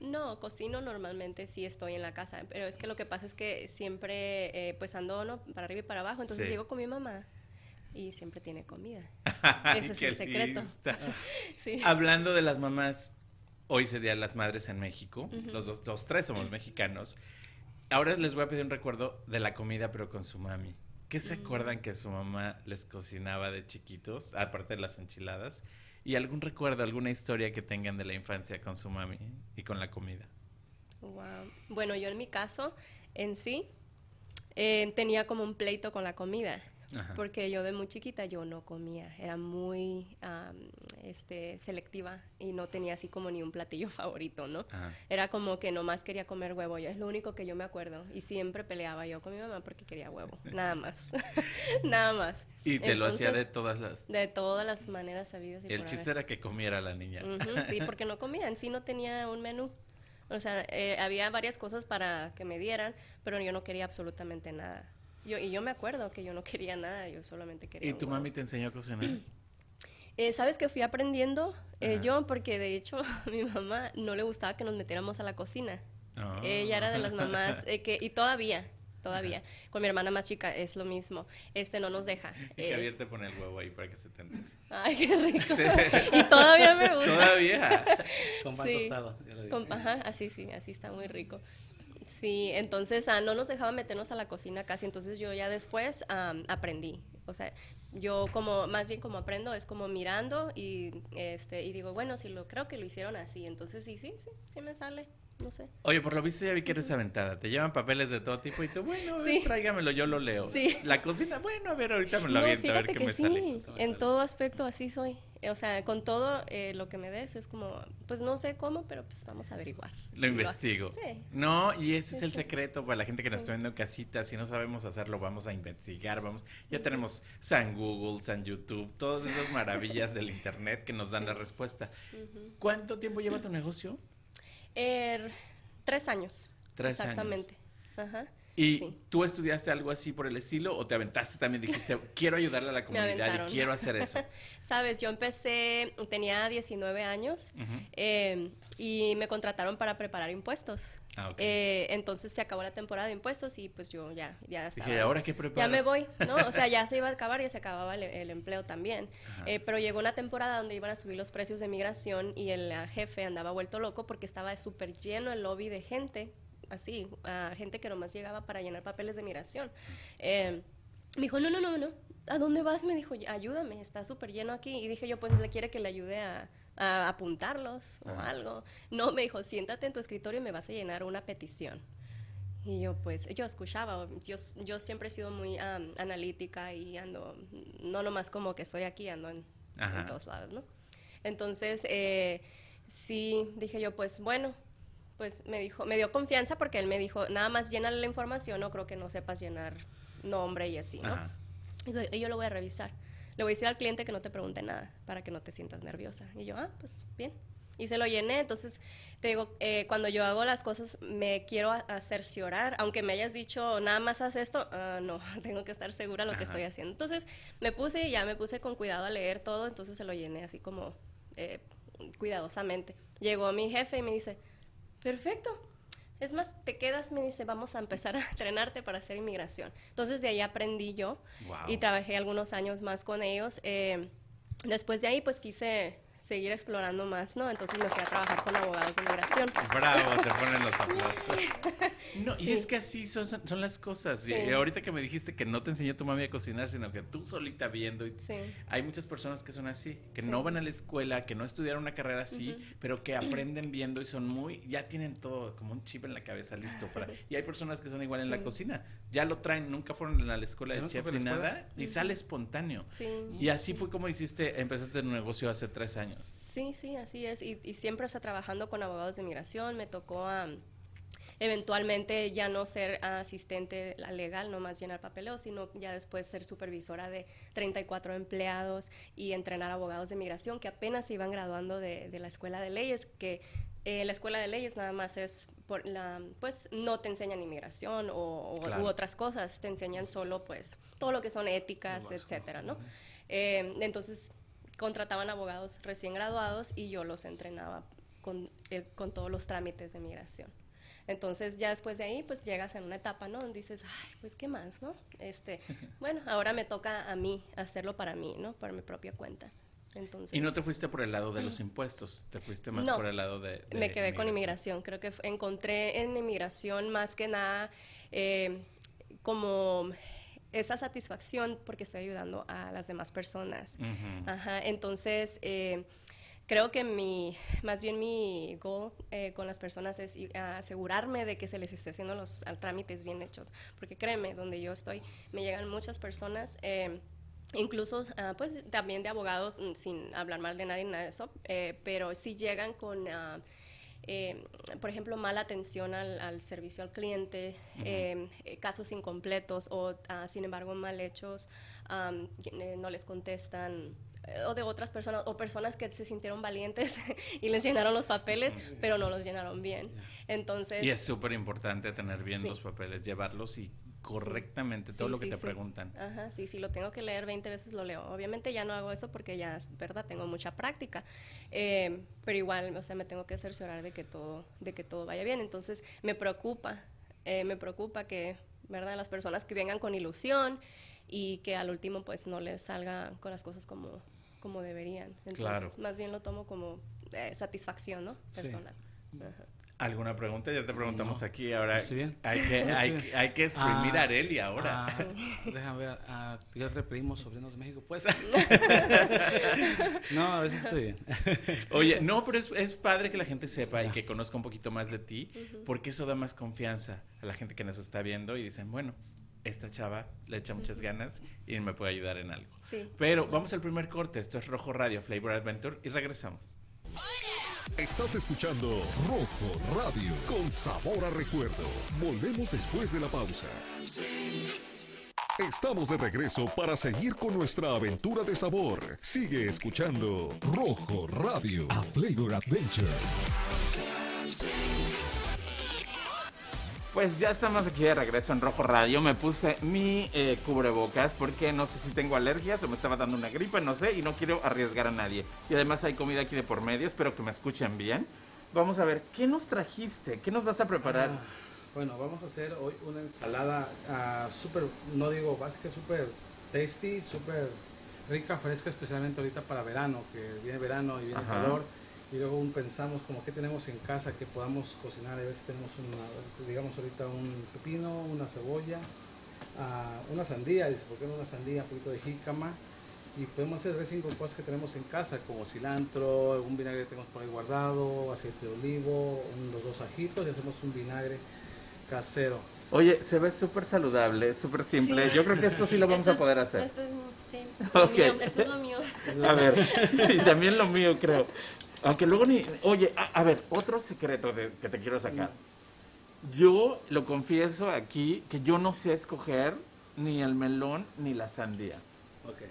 No, cocino normalmente sí estoy en la casa, pero es que lo que pasa es que siempre eh, pues ando ¿no? para arriba y para abajo, entonces llego con mi mamá y siempre tiene comida. Ese es el secreto. Hablando de las mamás, hoy se Día de las Madres en México, los dos, los tres somos mexicanos. Ahora les voy a pedir un recuerdo de la comida, pero con su mami. ¿Qué se mm. acuerdan que su mamá les cocinaba de chiquitos, aparte de las enchiladas? ¿Y algún recuerdo, alguna historia que tengan de la infancia con su mami y con la comida? Wow. Bueno, yo en mi caso, en sí, eh, tenía como un pleito con la comida porque yo de muy chiquita yo no comía, era muy este, selectiva y no tenía así como ni un platillo favorito, ¿no? Era como que nomás quería comer huevo, yo es lo único que yo me acuerdo y siempre peleaba yo con mi mamá porque quería huevo, nada más, nada más. Y te lo hacía de todas las... De todas las maneras sabidas. Y El chiste era que comiera la niña. sí, porque no comía, en sí no tenía un menú. O sea, eh, había varias cosas para que me dieran, pero yo no quería absolutamente nada. Yo, y yo me acuerdo que yo no quería nada, yo solamente quería. ¿Y tu mami te enseñó a cocinar? Eh, Sabes que fui aprendiendo eh, yo, porque de hecho a mi mamá no le gustaba que nos metiéramos a la cocina. Ella era de las mamás eh, que, y todavía, todavía, con mi hermana más chica es lo mismo. Este no nos deja. Y Javier te pone el huevo ahí para que se te Ay, qué rico. y todavía me gusta. Todavía. con pan tostado. Con, ajá, así sí, así está muy rico. Sí, entonces ah, no nos dejaba meternos a la cocina casi, entonces yo ya después aprendí. O sea, yo como, más bien como aprendo, es como mirando y, este, y digo, bueno, si lo creo que lo hicieron así, entonces sí, sí, sí, sí me sale. No sé. Oye, por lo visto ya vi que eres aventada. Te llevan papeles de todo tipo y tú, bueno, tráigamelo, yo lo leo. Sí. La cocina, bueno, a ver, ahorita me lo aviento, a ver qué me sí. sale. En todo aspecto así soy. O sea, con todo eh, lo que me des es como, pues no sé cómo, pero pues vamos a averiguar. Lo investigo. Sí. No, y ese es el secreto para la gente que nos está viendo en casita. Si no sabemos hacerlo, vamos a investigar. Vamos, ya tenemos San Google, San YouTube, todas esas maravillas del internet que nos dan la respuesta. ¿Cuánto tiempo lleva tu negocio? Er, tres años. Tres Exactamente. Ajá. ¿Y tú estudiaste algo así por el estilo o te aventaste también? Dijiste, quiero ayudarle a la comunidad y quiero hacer eso. Sabes, yo empecé, tenía 19 años em, y me contrataron para preparar impuestos. Ah, eh, entonces se acabó la temporada de impuestos y pues yo ya, ya estaba. Dije, ¿ahora qué preparo? Ya me voy, ¿no? O sea, ya se iba a acabar y se acababa el, empleo también. Eh, pero llegó una temporada donde iban a subir los precios de migración y el jefe andaba vuelto loco porque estaba súper lleno el lobby de gente así, a gente que nomás llegaba para llenar papeles de migración. Eh, me dijo, no, no, no, no, ¿a dónde vas? Me dijo, ayúdame, está súper lleno aquí. Y dije yo, pues le quiere que le ayude a, apuntarlos o algo. No, me dijo, siéntate en tu escritorio y me vas a llenar una petición. Y yo pues, yo escuchaba, yo, yo siempre he sido muy analítica y ando, no nomás como que estoy aquí, ando en, todos lados, ¿no? Entonces, eh, sí, dije yo, pues bueno, pues me dijo, me dio confianza porque él me dijo, nada más llena la información, no creo que no sepas llenar nombre y así, ¿no? Y yo lo voy a revisar. le voy a decir al cliente que no te pregunte nada para que no te sientas nerviosa. Y yo, ah, pues bien. Y se lo llené, entonces te digo, eh, cuando yo hago las cosas me quiero cerciorar, aunque me hayas dicho nada más haz esto, uh, no, tengo que estar segura de lo que estoy haciendo. Entonces me puse y ya me puse con cuidado a leer todo, entonces se lo llené así como eh, cuidadosamente. Llegó mi jefe y me dice, perfecto, es más, te quedas, me dice, vamos a empezar a entrenarte para hacer inmigración. Entonces de ahí aprendí yo y trabajé algunos años más con ellos. Eh, después de ahí, pues quise seguir explorando más, ¿no? Entonces me fui a trabajar con abogados de inmigración. Bravo, te ponen los aplausos. No, y es que así son, son, las cosas. Y ahorita que me dijiste que no te enseñó tu mami a cocinar, sino que tú solita viendo. Y Hay muchas personas que son así, que no van a la escuela, que no estudiaron una carrera así, pero que aprenden viendo y son muy, ya tienen todo como un chip en la cabeza listo para. Y hay personas que son igual en la cocina, ya lo traen, nunca fueron a la escuela de chefs ni nada, y sale espontáneo. Y así fue como hiciste, empezaste tu negocio hace tres años. Sí, sí, así es. Y, siempre está trabajando con abogados de inmigración. Me tocó a eventualmente ya no ser asistente legal, no más llenar papeleo, sino ya después ser supervisora de 34 empleados y entrenar abogados de inmigración que apenas se iban graduando de, la escuela de leyes, que eh, la escuela de leyes nada más es, por la, pues no te enseñan inmigración o, u otras cosas, te enseñan solo pues todo lo que son éticas, etcétera, ¿no? Eh, entonces contrataban abogados recién graduados y yo los entrenaba con, eh, con todos los trámites de migración. Entonces ya después de ahí pues llegas en una etapa, ¿no? Donde dices, ay, pues qué más, ¿no? Este, bueno, ahora me toca a mí hacerlo para mí, ¿no? Para mi propia cuenta. Entonces, y no te fuiste por el lado de los impuestos, te fuiste más por el lado de... me quedé con inmigración, creo que encontré en inmigración más que nada eh, como esa satisfacción porque estoy ayudando a las demás personas. Ajá, entonces, eh, creo que mi, más bien mi goal eh, con las personas es asegurarme de que se les esté haciendo los trámites bien hechos. Porque créeme, donde yo estoy, me llegan muchas personas. Eh, incluso ah, pues también de abogados mm, sin hablar mal de nadie nada de eso pero sí llegan con ah, eh, por ejemplo, mala atención al, servicio al cliente, em, eh, casos incompletos o, ah, sin embargo, mal hechos, eh, no les contestan o de otras personas o personas que se sintieron valientes y les llenaron los papeles, pero no los llenaron bien. Entonces, y es súper importante tener bien los papeles, llevarlos y correctamente todo lo que te preguntan. Ajá, sí, sí, lo tengo que leer 20 veces, lo leo. Obviamente ya no hago eso porque ya, verdad, tengo mucha práctica, eh, pero igual, o sea, me tengo que cerciorar de que todo, de que todo vaya bien. Entonces, me preocupa, eh, me preocupa que, verdad, las personas que vengan con ilusión y que al último, pues, no les salga con las cosas como, como deberían. Entonces, más bien lo tomo como eh, satisfacción, ¿no? Personal. Ajá. ¿Alguna pregunta? Ya te preguntamos aquí. Ahora hay que, hay, hay que exprimir a Areli ahora. Ah, déjame ver. Ah, yo primo, sobrinos de México. Pues. no, a veces estoy bien. Oye, no, pero es, es, padre que la gente sepa y que conozca un poquito más de ti, porque eso da más confianza a la gente que nos está viendo y dicen, bueno, esta chava le echa muchas ganas y me puede ayudar en algo. Sí. Pero vamos al primer corte. Esto es Rojo Radio Flavor Adventure y regresamos. Estás escuchando Rojo Radio con sabor a recuerdo. Volvemos después de la pausa. Estamos de regreso para seguir con nuestra aventura de sabor. Sigue escuchando Rojo Radio, a Flavor Adventure. Pues ya estamos aquí de regreso en Rojo Radio. Me puse mi eh, cubrebocas porque no sé si tengo alergias o me estaba dando una gripe, no sé, y no quiero arriesgar a nadie. Y además hay comida aquí de por medio, espero que me escuchen bien. Vamos a ver, ¿qué nos trajiste? ¿Qué nos vas a preparar? Ah, bueno, vamos a hacer hoy una ensalada uh, súper, no digo básica, súper tasty, súper rica, fresca, especialmente ahorita para verano, que viene verano y viene calor y luego pensamos como que tenemos en casa que podamos cocinar. A veces tenemos una, digamos ahorita un pepino, una cebolla, uh, una sandía, dice, ¿por qué no una sandía? Un poquito de jícama. Y podemos hacer dressing con cosas que tenemos en casa, como cilantro, algún vinagre que tenemos por ahí guardado, aceite de olivo, unos dos ajitos y hacemos un vinagre casero. Oye, se ve súper saludable, súper simple. Yo creo que esto sí lo vamos a poder hacer. Esto es, sí, lo mío, esto es lo mío. A ver, y también lo mío creo. Aunque luego ni... Oye, a, ver, otro secreto que te quiero sacar. Yo lo confieso aquí que yo no sé escoger ni el melón ni la sandía. Ok.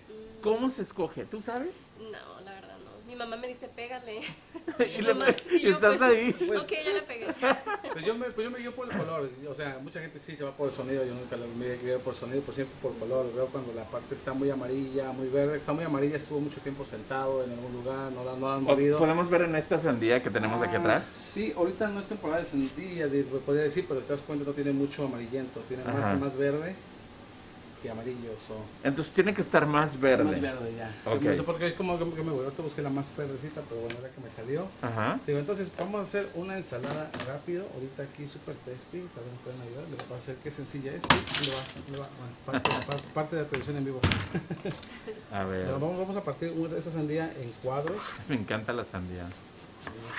¿Cómo se escoge? ¿Tú sabes? No, la verdad no. Mi mamá me dice, pégale. Y le- Mamá, y yo, ¿Estás pues, ahí? ok, ya le pegué. Pues yo, me, pues yo me guío por el color. O sea, mucha gente sí se va por el sonido. Yo nunca lo- me guío por sonido, por siempre por color. Veo cuando la parte está muy amarilla, muy verde. Está muy amarilla, estuvo mucho tiempo sentado en algún lugar, no la, no la han movido. ¿Podemos ver en esta sandía que tenemos aquí Ah, atrás? Sí, ahorita no es temporada de sandía, podría decir, pero te das cuenta no tiene mucho amarillento, tiene Ajá. más, más verde que amarillo. So. Entonces tiene que estar más verde. Más verde ya. Ok. No sé por qué, como que me voy, ahorita busqué la más verdecita, pero bueno, era que me salió. Ajá. Digo, entonces vamos a hacer una ensalada rápido, ahorita aquí super tasty, tal vez me pueden ayudar, les voy a hacer qué sencilla es. ¿dónde va? ¿Dónde va? Bueno, parte, parte- parte de la televisión en vivo. A ver. Pero vamos, vamos a partir esta sandía en cuadros. Me encanta la sandía.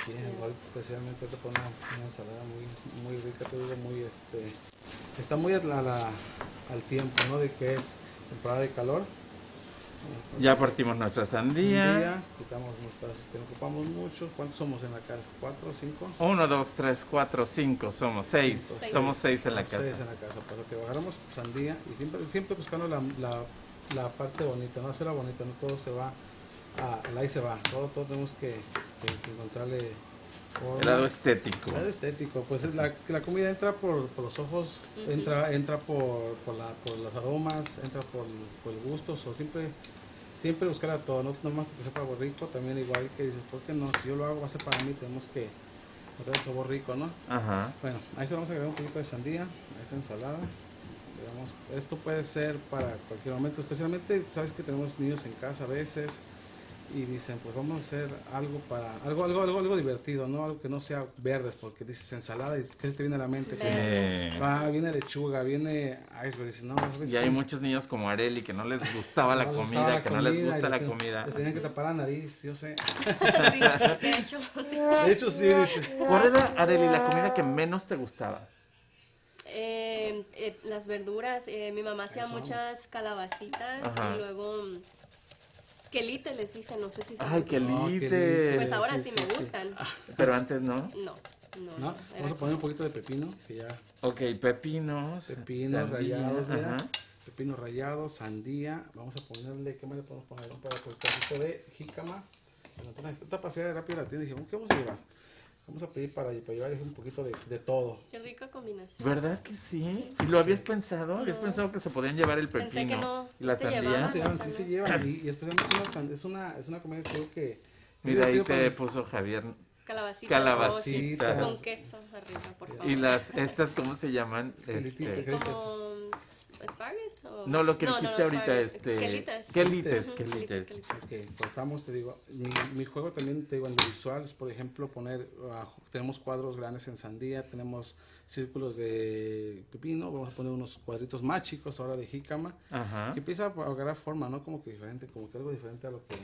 Sí, igual especialmente te pone una, ensalada muy, muy rica, te digo, muy este, está muy a la- la- al tiempo, ¿no? De que es temporada de calor. Ya partimos nuestra sandía. día, quitamos los pedazos que no ocupamos mucho. ¿Cuántos somos en la casa? ¿Cuatro, cinco? Uno, dos, tres, cuatro, cinco. Somos seis. Cinco. Seis. Somos seis en la Seis casa. en la casa, pero que agarramos sandía y siempre, siempre buscando la, la, la parte bonita, no hacerla bonita, no todo se va, a, ahí se va, todo, todo tenemos que, que- que encontrarle forma. El lado estético. El lado estético, pues es la, la comida entra por, por los ojos, entra, entra por, por, la, por los aromas, entra por, por el gusto, o siempre, siempre buscar a todo, no nomás que sepa algo rico, también igual que dices, ¿por qué no? Si yo lo hago va a ser para mí, tenemos que encontrar el sabor rico, ¿no? Ajá. Bueno, ahí se vamos a agregar un poquito de sandía a esta ensalada. Digamos, esto puede ser para cualquier momento, especialmente sabes que tenemos niños en casa a veces y dicen, pues vamos a hacer algo para algo algo algo, algo divertido, no algo que no sea verdes, porque dices ensalada y ¿qué se te viene a la mente? Sí. Ah, viene lechuga, viene iceberg, dices, no, ¿sabes y hay muchos niños como Areli que no les gustaba la No comida, gustaba la que no les y gusta la comida. Les tenían que tapar la nariz, yo sé. Sí, de hecho, sí. De hecho, sí, dice. ¿Cuál era, Areli, la comida que menos te gustaba? Eh, eh, las verduras, eh, mi mamá hacía Eso. muchas calabacitas Ajá. y luego mm, quelite les dicen, no sé si Ay, saben lites. lites. Pues ahora Sí, sí, sí, me sí. gustan. Pero antes no. No, no, ¿No? Vamos a poner un poquito de pepino, que ya Ok, pepinos. Pepinos rallados, mira. Ajá. Pepino rallado, sandía. Vamos a ponerle, ¿qué más le podemos poner? Un pedacito de jícama. Bueno, entonces, Esta pasada rápido la tienda y dije, ¿qué vamos a llevar? Vamos a pedir para, para llevar un poquito de, de todo. Qué rica combinación. ¿Verdad que sí? ¿Y lo habías pensado? ¿Habías No. pensado que se podían llevar el Pensé pepino que no, y la se sandía? pasa sí se llevan. Y, y especialmente es una, es una, es una comida que creo que... Mira, ahí te para- puso Javier. Calabacita. Calabacita. oh, sí, Con queso arriba, por favor. Y las, estas, ¿cómo se llaman? Este. Como asparagus o... no, lo que dijiste ahorita, asparagus, este... Quelites. Quelites, quelites. quelites. que cortamos, te digo, mi, mi juego también, te digo, en lo visual es, por ejemplo, poner, ah, tenemos cuadros grandes en sandía, tenemos círculos de pepino, vamos a poner unos cuadritos más chicos ahora de jícama, Ajá. que empieza a agarrar forma, ¿no? Como que diferente, como que algo diferente a lo que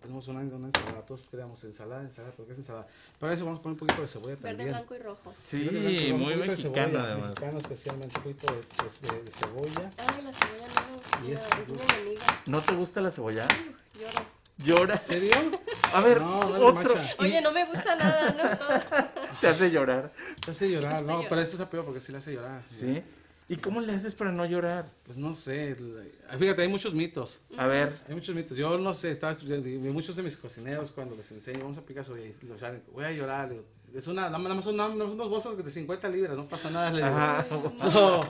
tenemos una, una ensalada, todos creamos ensalada, ensalada, porque es ensalada. Para eso vamos a poner un poquito de cebolla Verde, también. blanco y rojo. Sí, Verde, blanco, un muy poquito de mexicano cebolla, además. Mexicano especialmente, un poquito de, de- de cebolla. Ay, la cebolla no, es- es mi enemiga. ¿No te gusta la cebolla? Lloro. ¿Llora? ¿En serio? A ver, No, dale, otro. macha. Oye, no me gusta nada, ¿no? Todo. Te hace llorar. Te hace llorar, hace no, llorar. pero esto es peor porque sí le hace llorar. ¿Sí? ¿Y cómo le haces para no llorar? Pues no sé, el- fíjate, hay muchos mitos. A ver, Hay muchos mitos. Yo no sé, estaba, muchos de mis cocineros cuando les enseño, vamos a picar sobre lo saben, voy a llorar. Es una, nada más son, son unas bolsas de 50 libras, no pasa nada. Ajá. So,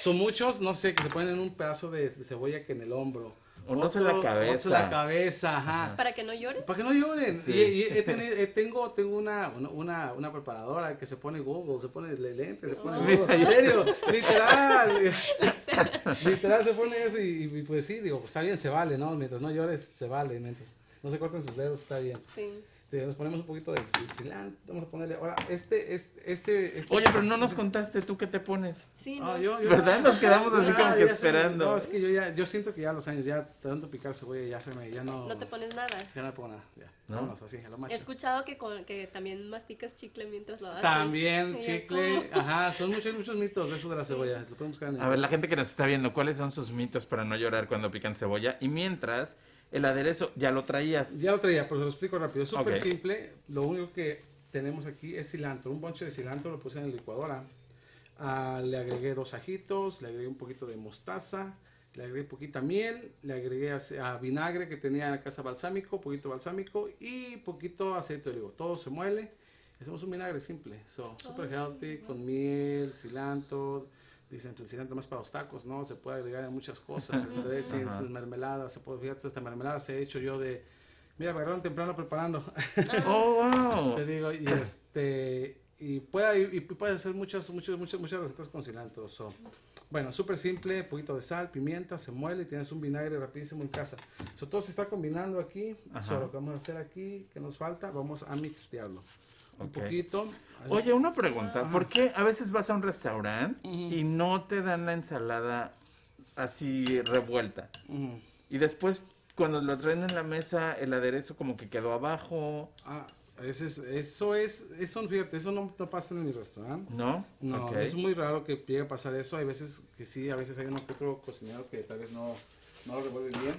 son muchos, no sé, que se ponen en un pedazo de, de cebolla que en el hombro. Unos en la cabeza. La cabeza, ajá. Para que no llores. Para que no lloren. Sí. Y, y he tenido- tengo tengo una, una- una, preparadora que se pone Google, se pone le- lentes, se pone Oh. Google. En serio, literal. literal se pone eso y, y pues sí, digo, pues está bien, se vale, ¿no? Mientras no llores, se vale. Mientras no se corten sus dedos, está bien. Sí. Te- Nos ponemos un poquito de cilantro, vamos a ponerle. Ahora, este, este, este. este- oye, pero no nos contaste tú qué te pones. Sí, no. Ah, yo- yo- ¿Verdad? Nos quedamos así Ya, como que esperando. No, es que yo ya, yo siento que ya los años, ya tanto picar cebolla, ya se me, ya no. No te pones nada. Ya no me pongo nada, ya. ¿No? Vámonos así, a lo macho. He escuchado que, con, que también masticas chicle mientras lo haces. También, chicle, ajá, son muchos, muchos mitos de eso de la cebolla. Lo pueden buscar en A ver, la gente que nos está viendo, ¿cuáles son sus mitos para no llorar cuando pican cebolla? Y mientras, el aderezo ya lo traías. Ya lo traía, pero se lo explico rápido. Es súper simple. Lo único que tenemos aquí es cilantro. Un bonche de cilantro lo puse en la licuadora. Ah, le agregué dos ajitos, le agregué un poquito de mostaza, le agregué poquita miel, le agregué a, a vinagre que tenía en la casa balsámico, poquito balsámico y poquito aceite de olivo. Todo se muele. Hacemos un vinagre simple, so, super healthy, con miel, cilantro. Dicen el cilantro más para los tacos, ¿no? Se puede agregar en muchas cosas, en dressings, Ajá. en mermeladas, se puede, fíjate, esta mermelada se he hecho yo de, mira, me agarraron temprano preparando. Oh, wow. Te digo, y este y puede y puede hacer muchas muchas muchas muchas recetas con cilantro. so. Bueno, súper simple, poquito de sal, pimienta, se muele y tienes un vinagre rapidísimo en casa. So, todo se está combinando aquí. So, lo que vamos a hacer aquí, que nos falta, vamos a mixtearlo. Un poquito. Oye, una pregunta. ¿Por qué a veces vas a un restaurante Ujú. y no te dan la ensalada así revuelta? Ujú. Y después, cuando lo traen en la mesa, el aderezo como que quedó abajo, Ah, ese es- eso es, eso, fíjate, eso no, no pasa en mi restaurante. ¿no? No, Ok. es muy raro que llegue a pasar eso. Hay veces que sí, a veces hay uno que otro cocinero que tal vez no, no lo revuelve bien,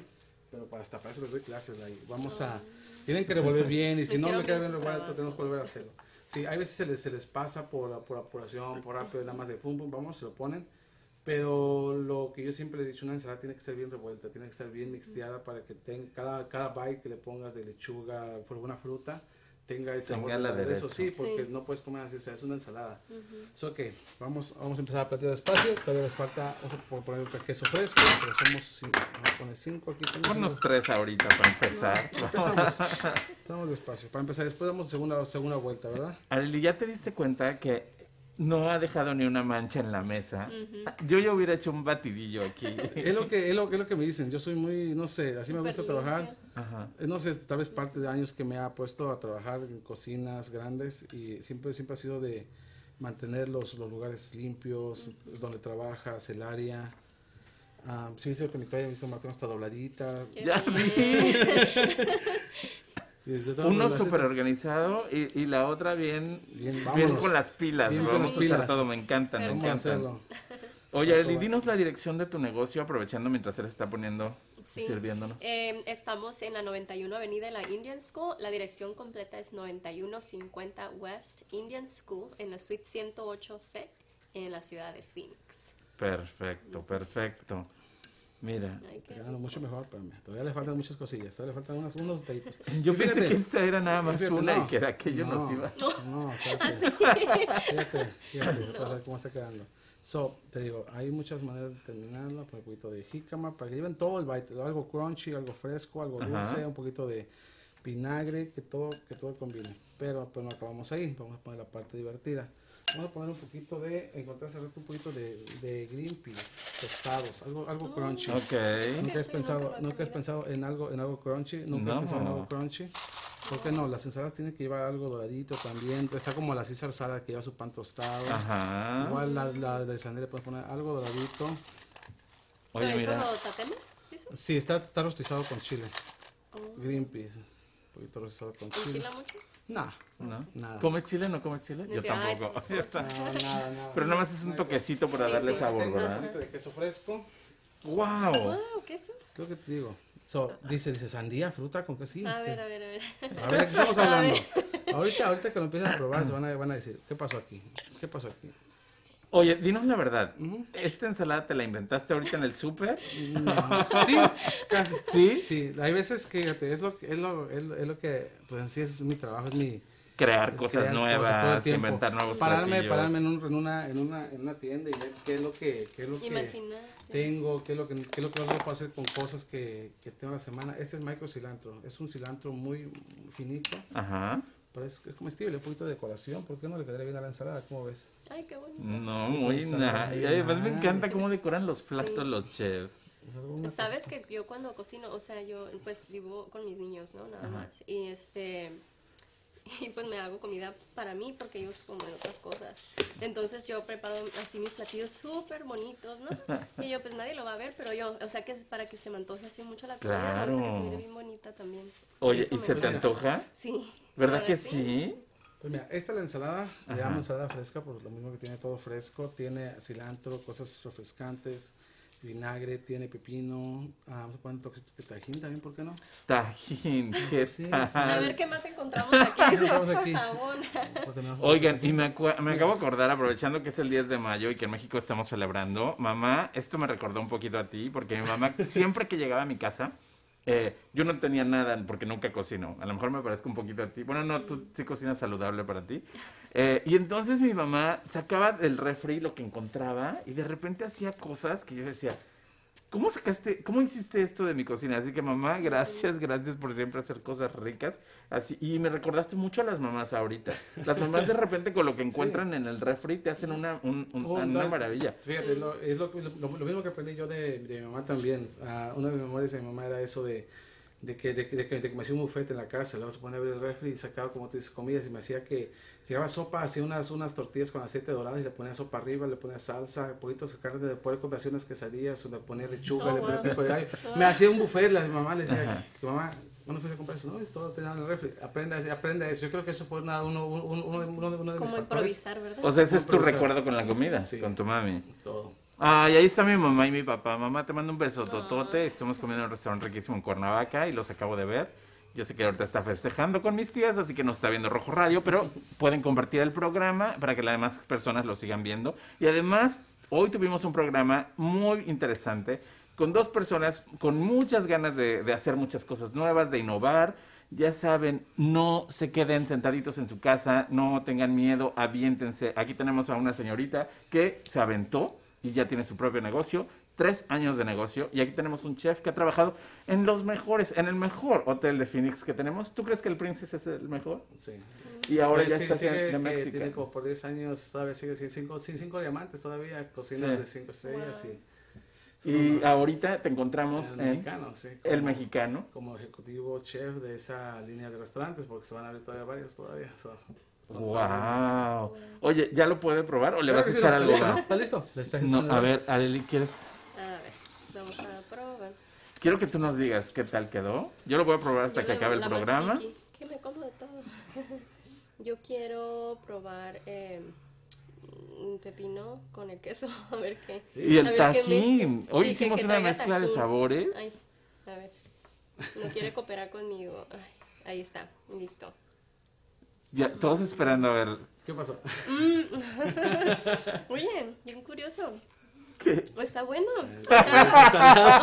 pero para hasta para eso les doy clases. ahí. Vamos a, tienen que revolver bien y si Me no le queda bien revuelto, tenemos que volver a hacerlo. Sí, hay veces se les, se les pasa por, por apuración, por rápido, nada más de pum pum, vamos, se lo ponen. Pero lo que yo siempre le he dicho, una ensalada tiene que estar bien revuelta, tiene que estar bien mixteada para que tenga cada, cada bite que le pongas de lechuga, por alguna fruta, tenga el sabor del aderezo. Sí, porque Sí. no puedes comer así, o sea, es una ensalada. So, ok, vamos, vamos a empezar a platear despacio. Todavía les falta, vamos a po- poner queso fresco, pero somos cinco. Vamos a poner cinco aquí. también. Ponnos tres ahorita para empezar. Empezamos. Estamos despacio. Para empezar, después damos segunda, segunda vuelta, ¿verdad? Arely, ¿ya te diste cuenta que no ha dejado ni una mancha en la mesa? Yo ya hubiera hecho un batidillo aquí. Es lo que, es lo, es lo que me dicen. Yo soy muy, no sé, así me gusta trabajar. Ajá. Eh, No sé, tal vez parte de años que me ha puesto a trabajar en cocinas grandes y siempre, siempre ha sido de mantener los, los lugares limpios, donde trabajas, el área. Ah, sí, dice que mi toalla me hizo marcar hasta dobladita. Qué Ya Uno súper organizado y, y la otra bien, Bien, con las pilas. Bien Vamos a usar todo, me encantan, me Vamos a encantan. Oye, Arely, dinos la dirección de tu negocio aprovechando mientras él está poniendo, Sí. sirviéndonos. Eh, estamos en la 91 Avenida de la Indian School. La dirección completa es 9150 West Indian School en la suite 108C en la ciudad de Phoenix. Perfecto, perfecto. Mira, Ay, mucho mejor, espérame. Todavía le faltan muchas cosillas. Todavía le faltan unos, unos detallitos. yo Y pensé fíjate, que esta era nada más fíjate, una no, y que era aquello no, nos iba. No. Fíjate, fíjate, a ver cómo está quedando. So, te digo, hay muchas maneras de terminarla. Un poquito de jícama para que lleven todo el bite. Algo crunchy, algo fresco, algo Ajá. dulce, un poquito de vinagre, que todo, que todo combine. Pero, pero no acabamos ahí. Vamos a poner la parte divertida. Vamos a poner un poquito de, encontrar hace rato un poquito de, de green peas tostados, algo, algo crunchy. Ok. Nunca has Eso pensado, lo nunca has pensado en algo, en algo crunchy, nunca has No. pensado en algo crunchy. ¿Por qué no? Las ensaladas tienen que llevar algo doradito también. Está como la César salad que lleva su pan tostado. Ajá. Igual la, la de sandía le puedes poner algo doradito. Oye, ¿Eso mira. lo tatemas? dices? Sí, está, está rostizado con chile. Oh. Green peas. Un poquito rostizado con chile. ¿Enchila mucho? Nah, ¿No? nada. ¿Comes chile? ¿No comes chile? Yo tampoco. No, nada, nada. Pero nada más es un toquecito para Sí, darle sí. sabor, Tengo un ¿verdad? poquito de queso fresco. ¡Wow! Wow, ¿qué es eso? Es lo que te digo. So, dice, dice, sandía, fruta, ¿con qué sí? A ¿Qué? ver, a ver, a ver. A ver, ¿de qué estamos hablando? Ahorita, ahorita que lo empiezan a probar, se van a, van a decir, ¿qué pasó aquí? ¿Qué pasó aquí? Oye, dinos la verdad. ¿Esta ensalada te la inventaste ahorita en el súper? No, sí, casi. ¿Sí? Sí, hay veces que, fíjate, es lo, que- es lo, es lo, es lo que, pues en sí es mi trabajo, es mi... Crear es cosas crear nuevas, todo el tiempo. inventar nuevos pararme, platillos. Pararme en, un- en una, en, una, en una tienda y ver qué es lo que, qué es lo que tengo, qué es lo que, qué es lo que puedo hacer con cosas que, que tengo la semana. Este es micro cilantro, es un cilantro muy finito, Ajá. Pero es, es comestible, un poquito de decoración, ¿por qué no le quedaría bien a la ensalada? ¿Cómo ves? Ay, qué bonito. No, muy. Y además me nice. encanta cómo decoran los platos Sí. los chefs. Sabes que yo cuando cocino, o sea, yo pues vivo con mis niños, ¿no? Nada más. Y este y pues me hago comida para mí porque ellos comen otras cosas. Entonces yo preparo así mis platillos súper bonitos, ¿no? Y yo pues nadie lo va a ver, pero yo, o sea que es para que se me antoje así mucho la comida, me gusta que se mire bien bonita también. Oye, ¿y me se te antoja? Sí. ¿Verdad que sí? Pues mira, esta es la ensalada, le llamo ensalada fresca por lo mismo que tiene todo fresco, tiene cilantro, cosas refrescantes, vinagre, tiene pepino, ah, vamos a poner un toquecito de tajín también, ¿por qué no? Tajín, qué Sí. A ver qué más encontramos aquí. Encontramos aquí. Oigan, y me, me acabo de acordar, aprovechando que es el 10 de mayo y que en México estamos celebrando, mamá, esto me recordó un poquito a ti, porque mi mamá, siempre que llegaba a mi casa, eh, yo no tenía nada porque nunca cocino. A lo mejor me parezco un poquito a ti. Bueno, no, tú sí cocinas saludable para ti. Eh, y entonces mi mamá sacaba del refri lo que encontraba y de repente hacía cosas que yo decía, ¿Cómo sacaste, cómo hiciste esto de mi cocina? Así que mamá, gracias, gracias por siempre hacer cosas ricas. Así, y me recordaste mucho a las mamás ahorita. Las mamás de repente con lo que encuentran en el refri te hacen una, un- un- Oh, una no. maravilla. Fíjate, lo- es lo, lo- lo mismo que aprendí yo de, de mi mamá también. Ah, una de mis memorias de mi mamá era eso de, de, que, de, que, de que- de que me hacía un bufete en la casa. Luego se ponía a abrir el refri y sacaba, como tú dices, comidas y me hacía que, llegaba sopa, hacía unas, unas tortillas con aceite dorado y le ponía sopa arriba, le ponía salsa, poquitos de carne de puerco, me hacía unas quesadillas, le ponía lechuga, Oh, le ponía wow. pico de gallo. Me hacía un buffet, la mamá le decía, que mamá, ¿cuándo fuiste a comprar eso? No, es todo tenía en el refri. Aprende, aprende eso. Yo creo que eso fue una- uno, uno, uno, uno de- uno de mis Como factores. improvisar, ¿verdad? O sea, ese es tu recuerdo con la comida, Sí. con tu mami. Todo. Ay, ahí está mi mamá y mi papá. Mamá, te mando un beso totote. Estamos comiendo en un restaurante riquísimo en Cuernavaca y los acabo de ver. Yo sé que ahorita está festejando con mis tías, así que no está viendo Rojo Radio, pero pueden compartir el programa para que las demás personas lo sigan viendo. Y además, hoy tuvimos un programa muy interesante con dos personas con muchas ganas de, de hacer muchas cosas nuevas, de innovar. Ya saben, no se queden sentaditos en su casa, no tengan miedo, aviéntense. Aquí tenemos a una señorita que se aventó y ya tiene su propio negocio, tres años de negocio. Y aquí tenemos un chef que ha trabajado en los mejores, en el mejor hotel de Phoenix que tenemos. ¿Tú crees que el Princess es el mejor? Sí. Y ahora Sí, ya sí, está sigue de México. Tiene como por 10 años, todavía sigue sin cinco, sin cinco diamantes todavía, cocinas Sí. de 5 estrellas Wow. y... Y ahorita te encontramos el en mexicano, sí. el como- mexicano. Como ejecutivo chef de esa línea de restaurantes, porque se van a abrir todavía varios todavía. so. Wow. Oye, ¿ya lo puede probar o le Claro vas a echar algo ¿Está más? listo? ¿Está listo? Está No, a ver, Areli, ¿quieres? A ver, vamos a probar. Quiero que tú nos digas qué tal quedó. Yo lo voy a probar hasta Yo que acabe el programa. Que me como de todo. Yo quiero probar eh, un pepino con el queso, a ver qué. Y el tajín. Hoy Sí, hicimos que una mezcla de sabores. Ay, a ver. No quiere cooperar conmigo. Ay, ahí está, listo. Ya, todos esperando a ver. ¿Qué pasó? Oye, bien curioso. ¿Qué? Está bueno. O sea,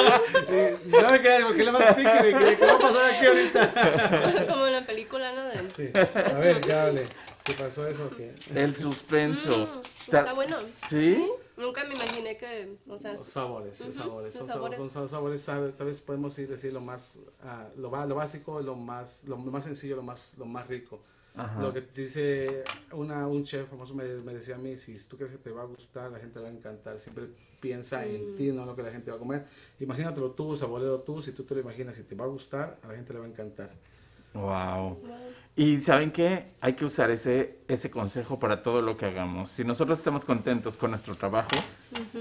Eh, no me quedé, porque le más pique, me quedé, ¿qué va a pasar aquí ahorita? como en la película, ¿no? De- Sí. A ver, ¿qué hable? ¿Qué pasó eso? o ¿Qué? El suspenso. Mm, Ta- está bueno. ¿Sí? Nunca me imaginé que, o sea, Los sabores, los Ujú, sabores. los Son sabores. sabores, son sabores, sabe- tal vez podemos ir decir lo más, ah, lo, lo básico, lo más, lo más sencillo, lo más, lo más rico. Ajá. Lo que dice una, un chef famoso me, me decía a mí, si tú crees que te va a gustar, la gente le va a encantar. Siempre piensa en ti, no en lo que la gente va a comer. Imagínatelo tú, saborero tú, si tú te lo imaginas, si te va a gustar, a la gente le va a encantar. Wow. Y saben qué, hay que usar ese, ese consejo para todo lo que hagamos. Si nosotros estamos contentos con nuestro trabajo,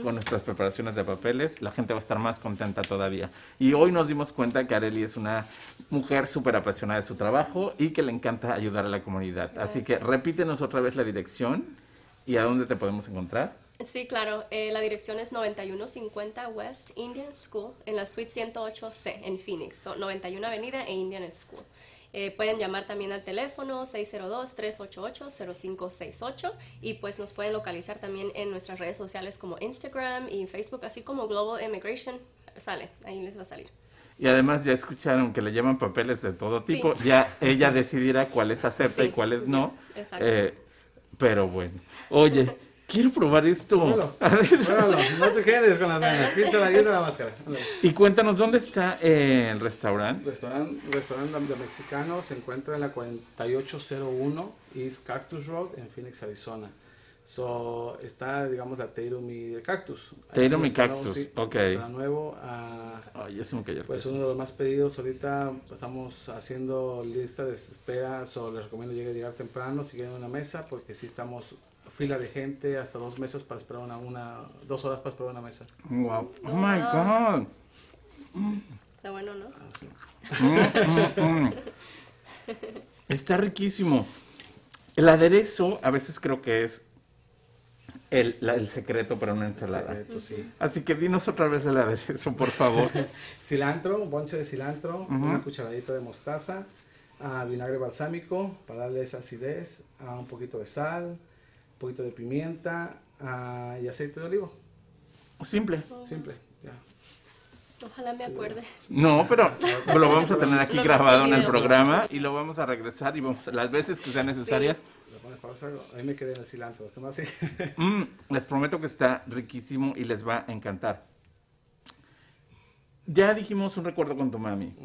con nuestras preparaciones de papeles, la gente va a estar más contenta todavía. Y hoy nos dimos cuenta que Areli es una mujer súper apasionada de su trabajo y que le encanta ayudar a la comunidad. Así que Gracias. repítenos otra vez la dirección y a dónde te podemos encontrar. Sí, claro. eh, la dirección es 9150 West Indian School en la suite 108C en Phoenix. So, 91 Avenida e Indian School. Eh, pueden llamar también al teléfono 602-388-0568 y pues nos pueden localizar también en nuestras redes sociales como Instagram y Facebook, así como Global Immigration. Sale, ahí les va a salir. Y además ya escucharon que le llaman papeles de todo Sí. tipo. Ya ella decidirá cuáles acepta Sí, y cuáles no. exacto. Eh, pero bueno. Oye, quiero probar esto. Pruébalo. Pruébalo, no te quedes con las ganas. Quítala de la máscara. Ándale. Y cuéntanos, ¿dónde está eh, el restaurante? Restaurante, restaurante de mexicano se encuentra en la 4801 East Cactus Road en Phoenix, Arizona. So, está, digamos, la Tatum y Cactus. Restaurante Cactus, sí, ok. Está nuevo. ya se me cayó pues peso. uno de los más pedidos ahorita estamos haciendo lista de espera, so les recomiendo llegar, llegar temprano si quieren una mesa porque si estamos fila de gente hasta dos mesas para esperar una, una dos horas para esperar una mesa. Wow. Oh my God. Está bueno, ¿no? Ah, sí. Mm, mm, mm. Está riquísimo. El aderezo a veces creo que es el, la- el secreto para una ensalada. Secreto, sí. Así que dinos otra vez el aderezo, por favor. Cilantro, un bonche de cilantro, Ujú. una cucharadita de mostaza, ah, vinagre balsámico para darle esa acidez, ah, un poquito de sal, poquito de pimienta ah, y aceite de olivo. Simple. Simple, ya. Ojalá me acuerde. No, pero lo vamos a tener aquí grabado en el programa y lo vamos a regresar y vamos las veces que sean necesarias. Le pones pausa, ahí me quedé en el cilantro. ¿Qué más? Sí. Mm, les prometo que está riquísimo y les va a encantar. Ya dijimos un recuerdo con tu mami.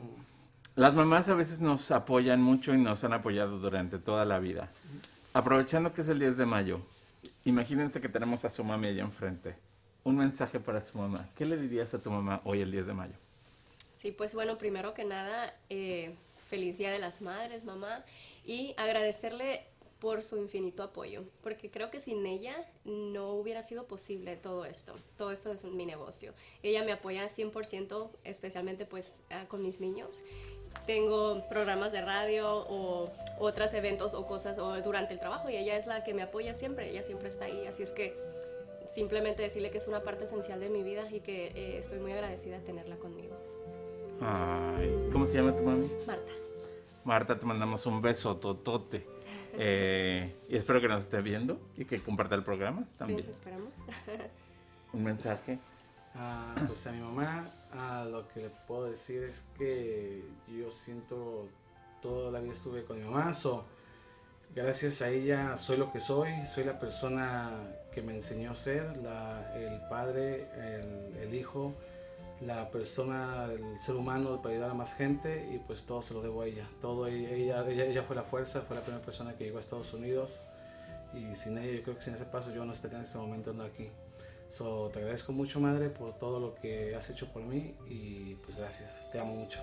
Las mamás a veces nos apoyan mucho y nos han apoyado durante toda la vida. Aprovechando que es el 10 de mayo, imagínense que tenemos a su mami allá enfrente. Un mensaje para su mamá. ¿Qué le dirías a tu mamá hoy el 10 de mayo? Sí, pues bueno, primero que nada, eh, feliz Día de las Madres, mamá, y agradecerle por su infinito apoyo, porque creo que sin ella no hubiera sido posible todo esto, todo esto es mi negocio. Ella me apoya 100%, especialmente pues ah, con mis niños. Tengo programas de radio o otros eventos o cosas o durante el trabajo y ella es la que me apoya siempre, ella siempre está ahí, así es que simplemente decirle que es una parte esencial de mi vida y que eh, estoy muy agradecida de tenerla conmigo. Ay, ¿Cómo se llama tu mami? Marta. Marta, te mandamos un beso totote. Eh, y espero que nos esté viendo y que comparta el programa también. Sí, esperamos. Un mensaje. Ah, pues a mi mamá ah, lo que le puedo decir es que yo siento toda la vida estuve con mi mamá, so, gracias a ella soy lo que soy, soy la persona que me enseñó a ser, el padre, el, hijo, la persona, el ser humano para ayudar a más gente y pues todo se lo debo a ella, todo ella, ella, ella, fue la fuerza, fue la primera persona que llegó a Estados Unidos y sin ella yo creo que sin ese paso yo no estaría en este momento aquí. So, te agradezco mucho, madre, por todo lo que has hecho por mí y pues gracias, te amo mucho.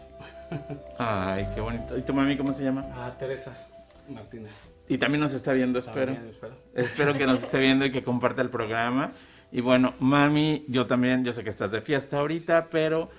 Ay, qué bonito. ¿Y tu mami cómo se llama? A Teresa Martínez. Y también nos está viendo, espero. También, espero. Espero que nos esté viendo y que comparta el programa. Y bueno, mami, yo también, yo sé que estás de fiesta ahorita, pero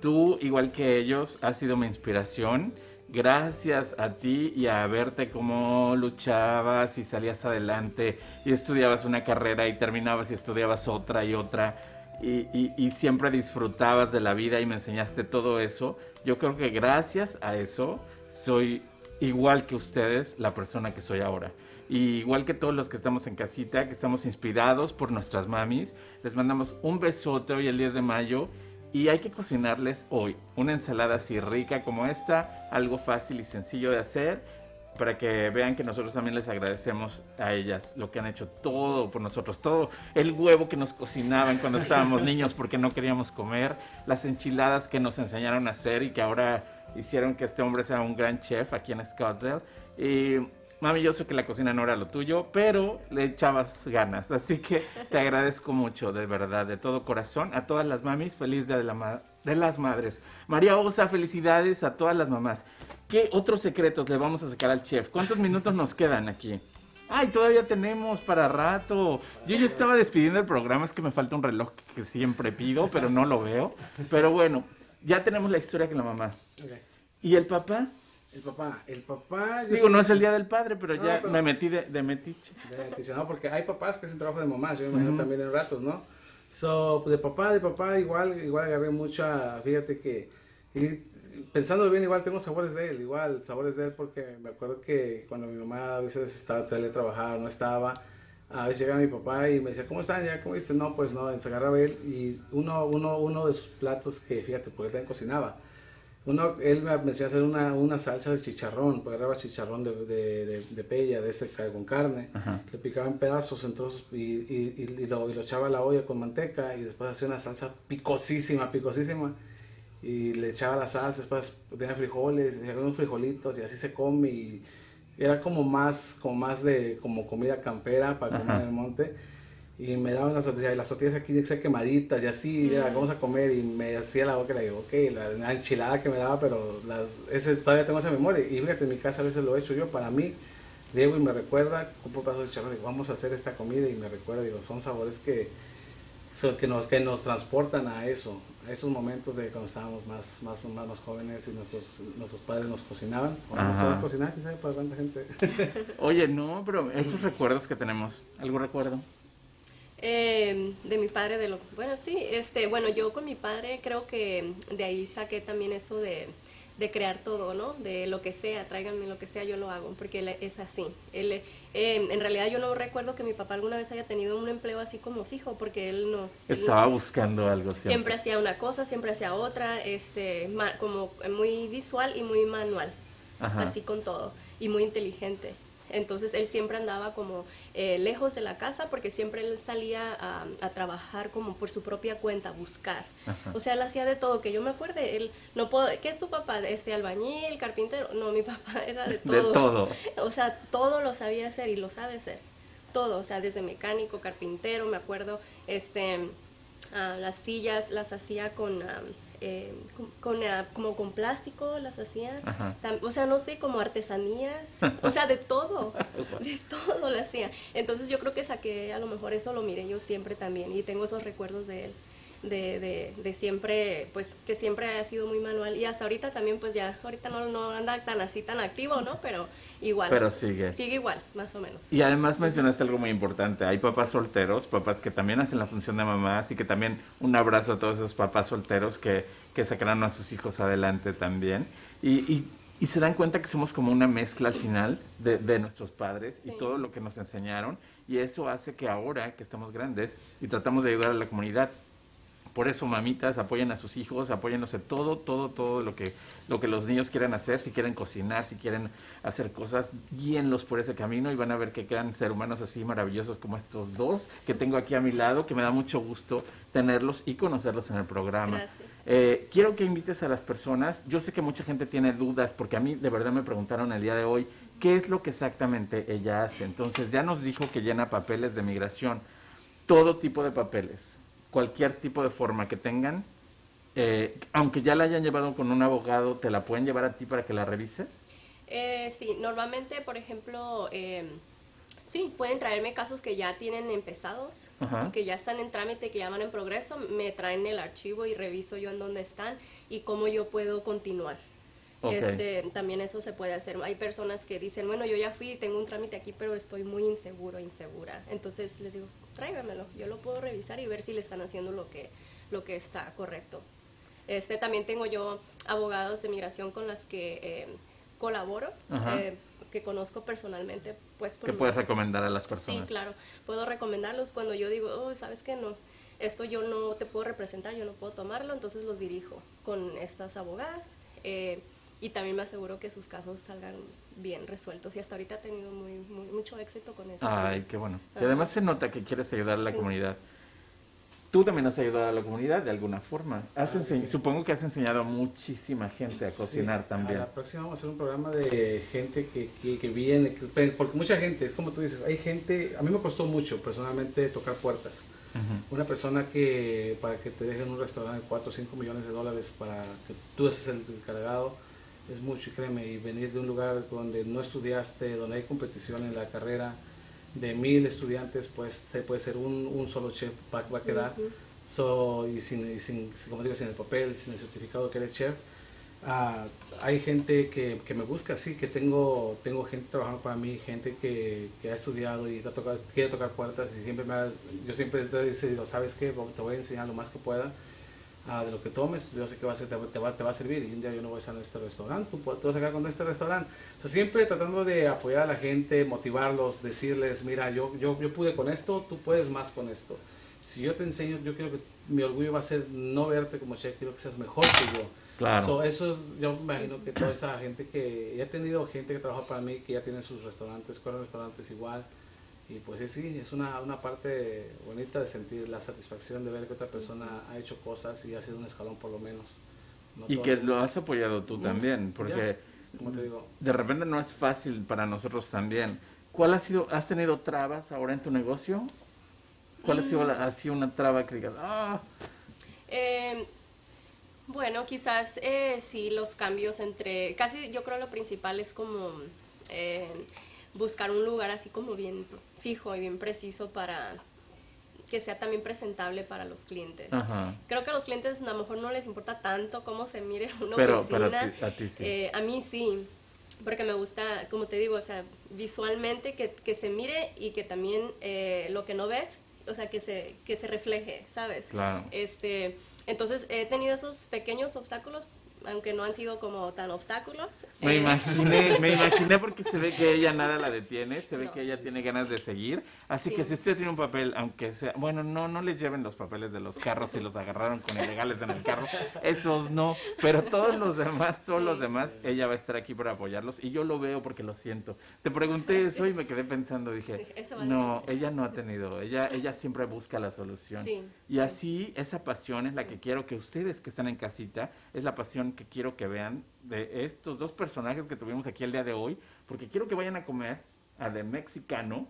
tú, igual que ellos, has sido mi inspiración. Gracias a ti y a verte cómo luchabas y salías adelante y estudiabas una carrera y terminabas y estudiabas otra y otra y, siempre disfrutabas de la vida y me enseñaste todo eso. Yo creo que gracias a eso soy igual que ustedes la persona que soy ahora. Y igual que todos los que estamos en casita, que estamos inspirados por nuestras mamis, les mandamos un besote hoy el 10 de mayo y hay que cocinarles hoy una ensalada así rica como esta, algo fácil y sencillo de hacer para que vean que nosotros también les agradecemos a ellas lo que han hecho todo por nosotros, todo el huevo que nos cocinaban cuando estábamos niños porque no queríamos comer, las enchiladas que nos enseñaron a hacer y que ahora hicieron que este hombre sea un gran chef aquí en Scottsdale. Y mami, yo sé que la cocina no era lo tuyo, pero le echabas ganas, así que te agradezco mucho, de verdad, de todo corazón, a todas las mamis, feliz día de, la ma- de las madres. María Osa, felicidades a todas las mamás. ¿Qué otros secretos le vamos a sacar al chef? ¿Cuántos minutos nos quedan aquí? Ay, todavía tenemos para rato. Yo ya estaba despidiendo el programa, es que me falta un reloj que siempre pido, pero no lo veo. Pero bueno, ya tenemos la historia con la mamá. Ok. ¿Y el papá? El papá, el papá... Digo, no es el día del padre, pero No, ya pero- me metí de, de metiche. de ¿no? Porque hay papás que hacen trabajo de mamás, yo me imagino también en ratos, ¿no? So, de papá, de papá, igual, igual agarré mucha, fíjate que, y pensando bien, igual tengo sabores de él, igual, sabores de él, porque me acuerdo que cuando mi mamá a veces estaba, salía a trabajar, no estaba, a veces llegaba mi papá y me decía, ¿cómo están? Ya, ¿cómo viste? No, pues no, se agarraba él, y uno, uno, uno de sus platos que, fíjate, porque él también cocinaba, uno, él me me enseñó a hacer una, una salsa de chicharrón, pues agarraba chicharrón de, de, de, de pella, de ese con carne, Ajá. le picaba en pedazos en trozos y, y, y- y lo, y lo echaba a la olla con manteca y después hacía una salsa picosísima, picosísima. Y le echaba la salsa, después tenía frijoles, unos frijolitos y así se come y era como más, como más de como comida campera para comer en el monte. Y me daban las tortillas, y las tortillas aquí de que quemaditas y así, ya, vamos a comer y me hacía la boca y le digo, ok, la, la enchilada que me daba, pero las, ese, todavía tengo esa memoria. Y fíjate, en mi casa a veces lo he hecho yo, para mí, Diego y me recuerda, compro pedazos de chicharrón y digo, vamos a hacer esta comida y me recuerda, digo, son sabores que, son- que, nos, que nos transportan a eso, a esos momentos de cuando estábamos más, más, más, más jóvenes y nuestros, nuestros padres nos cocinaban. O no Ajá. saben cocinar, quién sabe para cuánta gente. Oye, no, pero esos recuerdos que tenemos, ¿algún recuerdo? Eh, de mi padre, de lo bueno, sí, este, bueno, yo con mi padre creo que de ahí saqué también eso de, de crear todo, ¿no? De lo que sea, tráiganme lo que sea, yo lo hago, porque él es así. Él, eh, en realidad yo no recuerdo que mi papá alguna vez haya tenido un empleo así como fijo, porque él no... Estaba buscando algo siempre. Siempre hacía una cosa, siempre hacía otra, este, como muy visual y muy manual, así con todo, y muy inteligente. Entonces él siempre andaba como eh, lejos de la casa porque siempre él salía a, trabajar como por su propia cuenta, a buscar. O sea, él hacía de todo, que yo me acuerde, él no puedo, ¿qué es tu papá? Este albañil, carpintero, no, mi papá era de todo. De todo. O sea, todo lo sabía hacer y lo sabe hacer. Todo, o sea, desde mecánico, carpintero, me acuerdo, este, ah, las sillas las hacía con... Eh, con, eh, como con plástico las hacía, o sea, no sé, como artesanías, o sea, de todo, de todo lo hacía. Entonces yo creo que saqué, a lo mejor eso lo miré yo siempre también y tengo esos recuerdos de él de, de, de, siempre, pues que siempre ha sido muy manual y hasta ahorita también pues ya, ahorita no, no anda tan así tan activo, ¿no? Pero igual. Pero sigue. Sigue igual, más o menos. Y además mencionaste algo muy importante, hay papás solteros, papás que también hacen la función de mamá, así que también un abrazo a todos esos papás solteros que, que sacarán a sus hijos adelante también. Y, y, y, se dan cuenta que somos como una mezcla al final de, de nuestros padres y todo lo que nos enseñaron. Y eso hace que ahora que estamos grandes y tratamos de ayudar a la comunidad, por eso, mamitas, apoyen a sus hijos, apóyennos en todo, todo, todo lo que, lo que los niños quieran hacer, si quieren cocinar, si quieren hacer cosas, guíenlos por ese camino y van a ver que quedan ser humanos así maravillosos como estos dos que tengo aquí a mi lado, que me da mucho gusto tenerlos y conocerlos en el programa. Eh, quiero que invites a las personas, yo sé que mucha gente tiene dudas, porque a mí de verdad me preguntaron el día de hoy, ¿qué es lo que exactamente ella hace? Entonces ya nos dijo que llena papeles de migración, todo tipo de papeles cualquier tipo de forma que tengan, eh, aunque ya la hayan llevado con un abogado, ¿te la pueden llevar a ti para que la revises? Eh, sí, normalmente, por ejemplo, eh, sí, pueden traerme casos que ya tienen empezados, que ya están en trámite, que ya van en progreso, me traen el archivo y reviso yo en dónde están y cómo yo puedo continuar. Este, también eso se puede hacer. Hay personas que dicen, bueno, yo ya fui, tengo un trámite aquí, pero estoy muy inseguro, insegura. Entonces les digo, tráigamelo, yo lo puedo revisar y ver si le están haciendo lo que, lo que está correcto. Este, también tengo yo abogados de migración con las que eh, colaboro, eh, que conozco personalmente. Pues, ¿Qué puedes recomendar a las personas? Sí, claro. Puedo recomendarlos cuando yo digo, oh, ¿sabes qué? No, esto yo no te puedo representar, yo no puedo tomarlo, entonces los dirijo con estas abogadas. Eh, y también me aseguro que sus casos salgan bien resueltos y hasta ahorita ha tenido muy, mucho éxito con eso. Ay, qué bueno. Y además se nota que quieres ayudar a la comunidad. Tú también has ayudado a la comunidad de alguna forma. Has Supongo que has enseñado a muchísima gente a cocinar también. A la próxima vamos a hacer un programa de gente que, que, viene, porque mucha gente, es como tú dices, hay gente, a mí me costó mucho personalmente tocar puertas. Una persona que para que te dejen un restaurante de 4 o 5 millones de dólares para que tú seas el encargado, es mucho, y créeme, y venís de un lugar donde no estudiaste, donde hay competición en la carrera, de mil estudiantes, pues se puede ser un, un solo chef va, va a quedar. so, y, sin, sin, como digo, sin el papel, sin el certificado que eres chef. Uh, hay gente que, que, me busca, sí, que tengo, tengo gente trabajando para mí, gente que, que ha estudiado y quiere tocar puertas y siempre me ha, yo siempre he decidido, ¿sabes qué? Te voy a enseñar lo más que pueda de lo que tomes, yo sé que va a ser, te, va, te, va, a servir y un día yo no voy a estar en este restaurante, tú, te vas a quedar con este restaurante. Entonces, siempre tratando de apoyar a la gente, motivarlos, decirles, mira, yo, yo, yo pude con esto, tú puedes más con esto. Si yo te enseño, yo quiero que mi orgullo va a ser no verte como chef, quiero que seas mejor que yo. Claro. eso es, yo me imagino que toda esa gente que, he tenido gente que trabaja para mí, que ya tiene sus restaurantes, cuatro restaurantes igual, y pues sí, sí, es una, una parte bonita de sentir la satisfacción de ver que otra persona ha hecho cosas y ha sido un escalón por lo menos. y que lo has apoyado tú también, porque te digo? de repente no es fácil para nosotros también. ¿Cuál ha sido, has tenido trabas ahora en tu negocio? ¿Cuál ha sido, ha sido una traba que digas, ah? Em, bueno, quizás eh, sí, los cambios entre, casi yo creo lo principal es como... Eh, buscar un lugar así como bien fijo y bien preciso para que sea también presentable para los clientes. Creo que a los clientes a lo mejor no les importa tanto cómo se mire una pero, oficina. Pero a, ti, sí. Eh, a mí sí, porque me gusta, como te digo, o sea, visualmente que, que se mire y que también eh, lo que no ves o sea, que se, que se refleje, ¿sabes? Claro. Este, entonces he tenido esos pequeños obstáculos, aunque no han sido como tan obstáculos. Me Eh, imaginé, me imaginé porque se ve que ella nada la detiene, se ve No. que ella tiene ganas de seguir. Así Sí. que si usted tiene un papel, aunque sea, bueno, no, no le lleven los papeles de los carros si los agarraron con ilegales en el carro, esos no, pero todos los demás, todos los demás, ella va a estar aquí para apoyarlos y yo lo veo porque lo siento. Te pregunté eso y me quedé pensando, dije, eso no, ella no ha tenido, ella, ella siempre busca la solución. Sí, Y así esa pasión es la que quiero que ustedes que están en casita, es la pasión que quiero que vean de estos dos personajes que tuvimos aquí el día de hoy, porque quiero que vayan a comer a de mexicano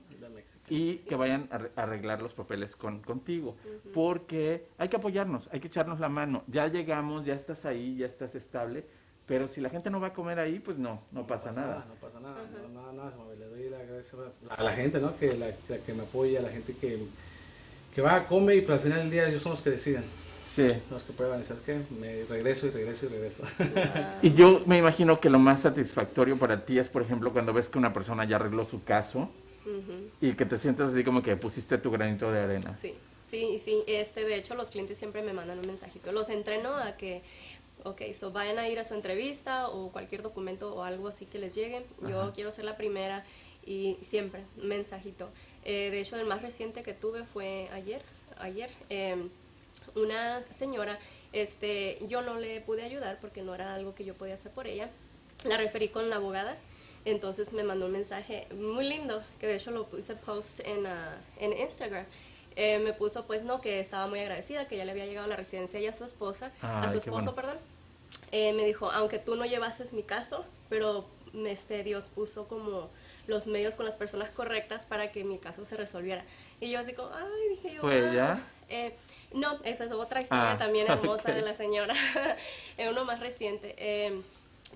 y que vayan a arre- a arreglar los papeles con, contigo, porque hay que apoyarnos, hay que echarnos la mano. Ya llegamos, ya estás ahí, ya estás estable, pero si la gente no va a comer ahí, pues no, no pasa nada. No pasa nada, no, no, no, no, le doy la gracia a la gente, ¿no? Que, la, la que me apoya, a la gente que, que va, come y pero al final del día ellos son los que deciden, Sí. los que prueban, y ¿sabes qué? Me regreso y regreso y regreso. Y yo me imagino que lo más satisfactorio para ti es, por ejemplo, cuando ves que una persona ya arregló su caso ujú. y que te sientes así como que pusiste tu granito de arena. Sí, sí, sí. Este, de hecho, los clientes siempre me mandan un mensajito. Los entreno a que, ok, so vayan a ir a su entrevista o cualquier documento o algo así que les llegue. Yo Ajá. quiero ser la primera y siempre, mensajito. Eh, de hecho, el más reciente que tuve fue ayer. Ayer. em, una señora, este, yo no le pude ayudar porque no era algo que yo podía hacer por ella. La referí con la abogada. Entonces me mandó un mensaje muy lindo, que de hecho lo puse post en, ah, en Instagram. Eh, me puso pues no, que estaba muy agradecida, que ya le había llegado la residencia y a su esposa, a su esposo, bueno. perdón. Eh, me dijo, aunque tú no llevases mi caso, pero este, Dios puso como los medios con las personas correctas para que mi caso se resolviera. Y yo así como, ay, dije yo. ¿Fue "Wow". ella? Eh, no, esa es otra historia Ah, también hermosa de la señora, es uno más reciente. Eh,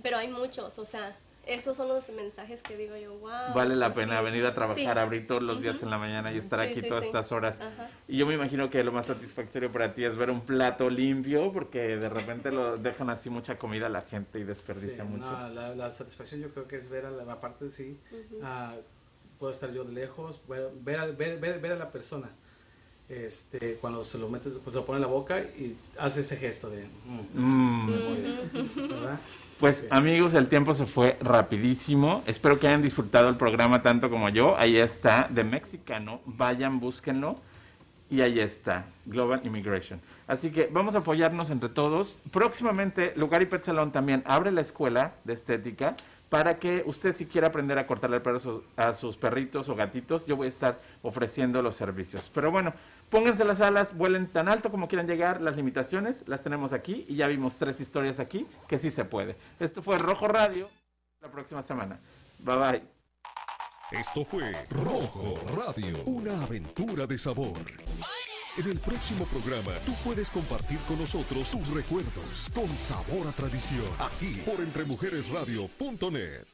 pero hay muchos, o sea, esos son los mensajes que digo yo, wow. Vale la pues pena sí. venir a trabajar, Sí. abrir todos los días en la mañana y estar Sí, aquí sí, todas sí. estas horas. Ajá. Y yo me imagino que lo más satisfactorio para ti es ver un plato limpio, porque de repente lo dejan así mucha comida a la gente y desperdicia Sí, mucho. no, la, la satisfacción yo creo que es ver a la aparte de sí, ah, puedo estar yo de lejos, ver, ver, a- ver, ver- ver a la persona. Este, cuando se lo mete, pues lo pone en la boca y hace ese gesto de, mm, Mm. Pues Sí. amigos, el tiempo se fue rapidísimo. Espero que hayan disfrutado el programa tanto como yo. Ahí está, de mexicano. Vayan, búsquenlo. Y ahí está, Global Immigration. Así que vamos a apoyarnos entre todos. Próximamente, Lugar y Pet Salón también abre la escuela de estética para que usted si quiere aprender a cortarle el pelo a sus perritos o gatitos, yo voy a estar ofreciendo los servicios. Pero bueno, pónganse las alas, vuelen tan alto como quieran llegar. Las limitaciones las tenemos aquí y ya vimos tres historias aquí que sí se puede. Esto fue Rojo Radio. La próxima semana. Bye bye. Esto fue Rojo Radio, una aventura de sabor. En el próximo programa tú puedes compartir con nosotros tus recuerdos con sabor a tradición, aquí por entremujeresradio.net.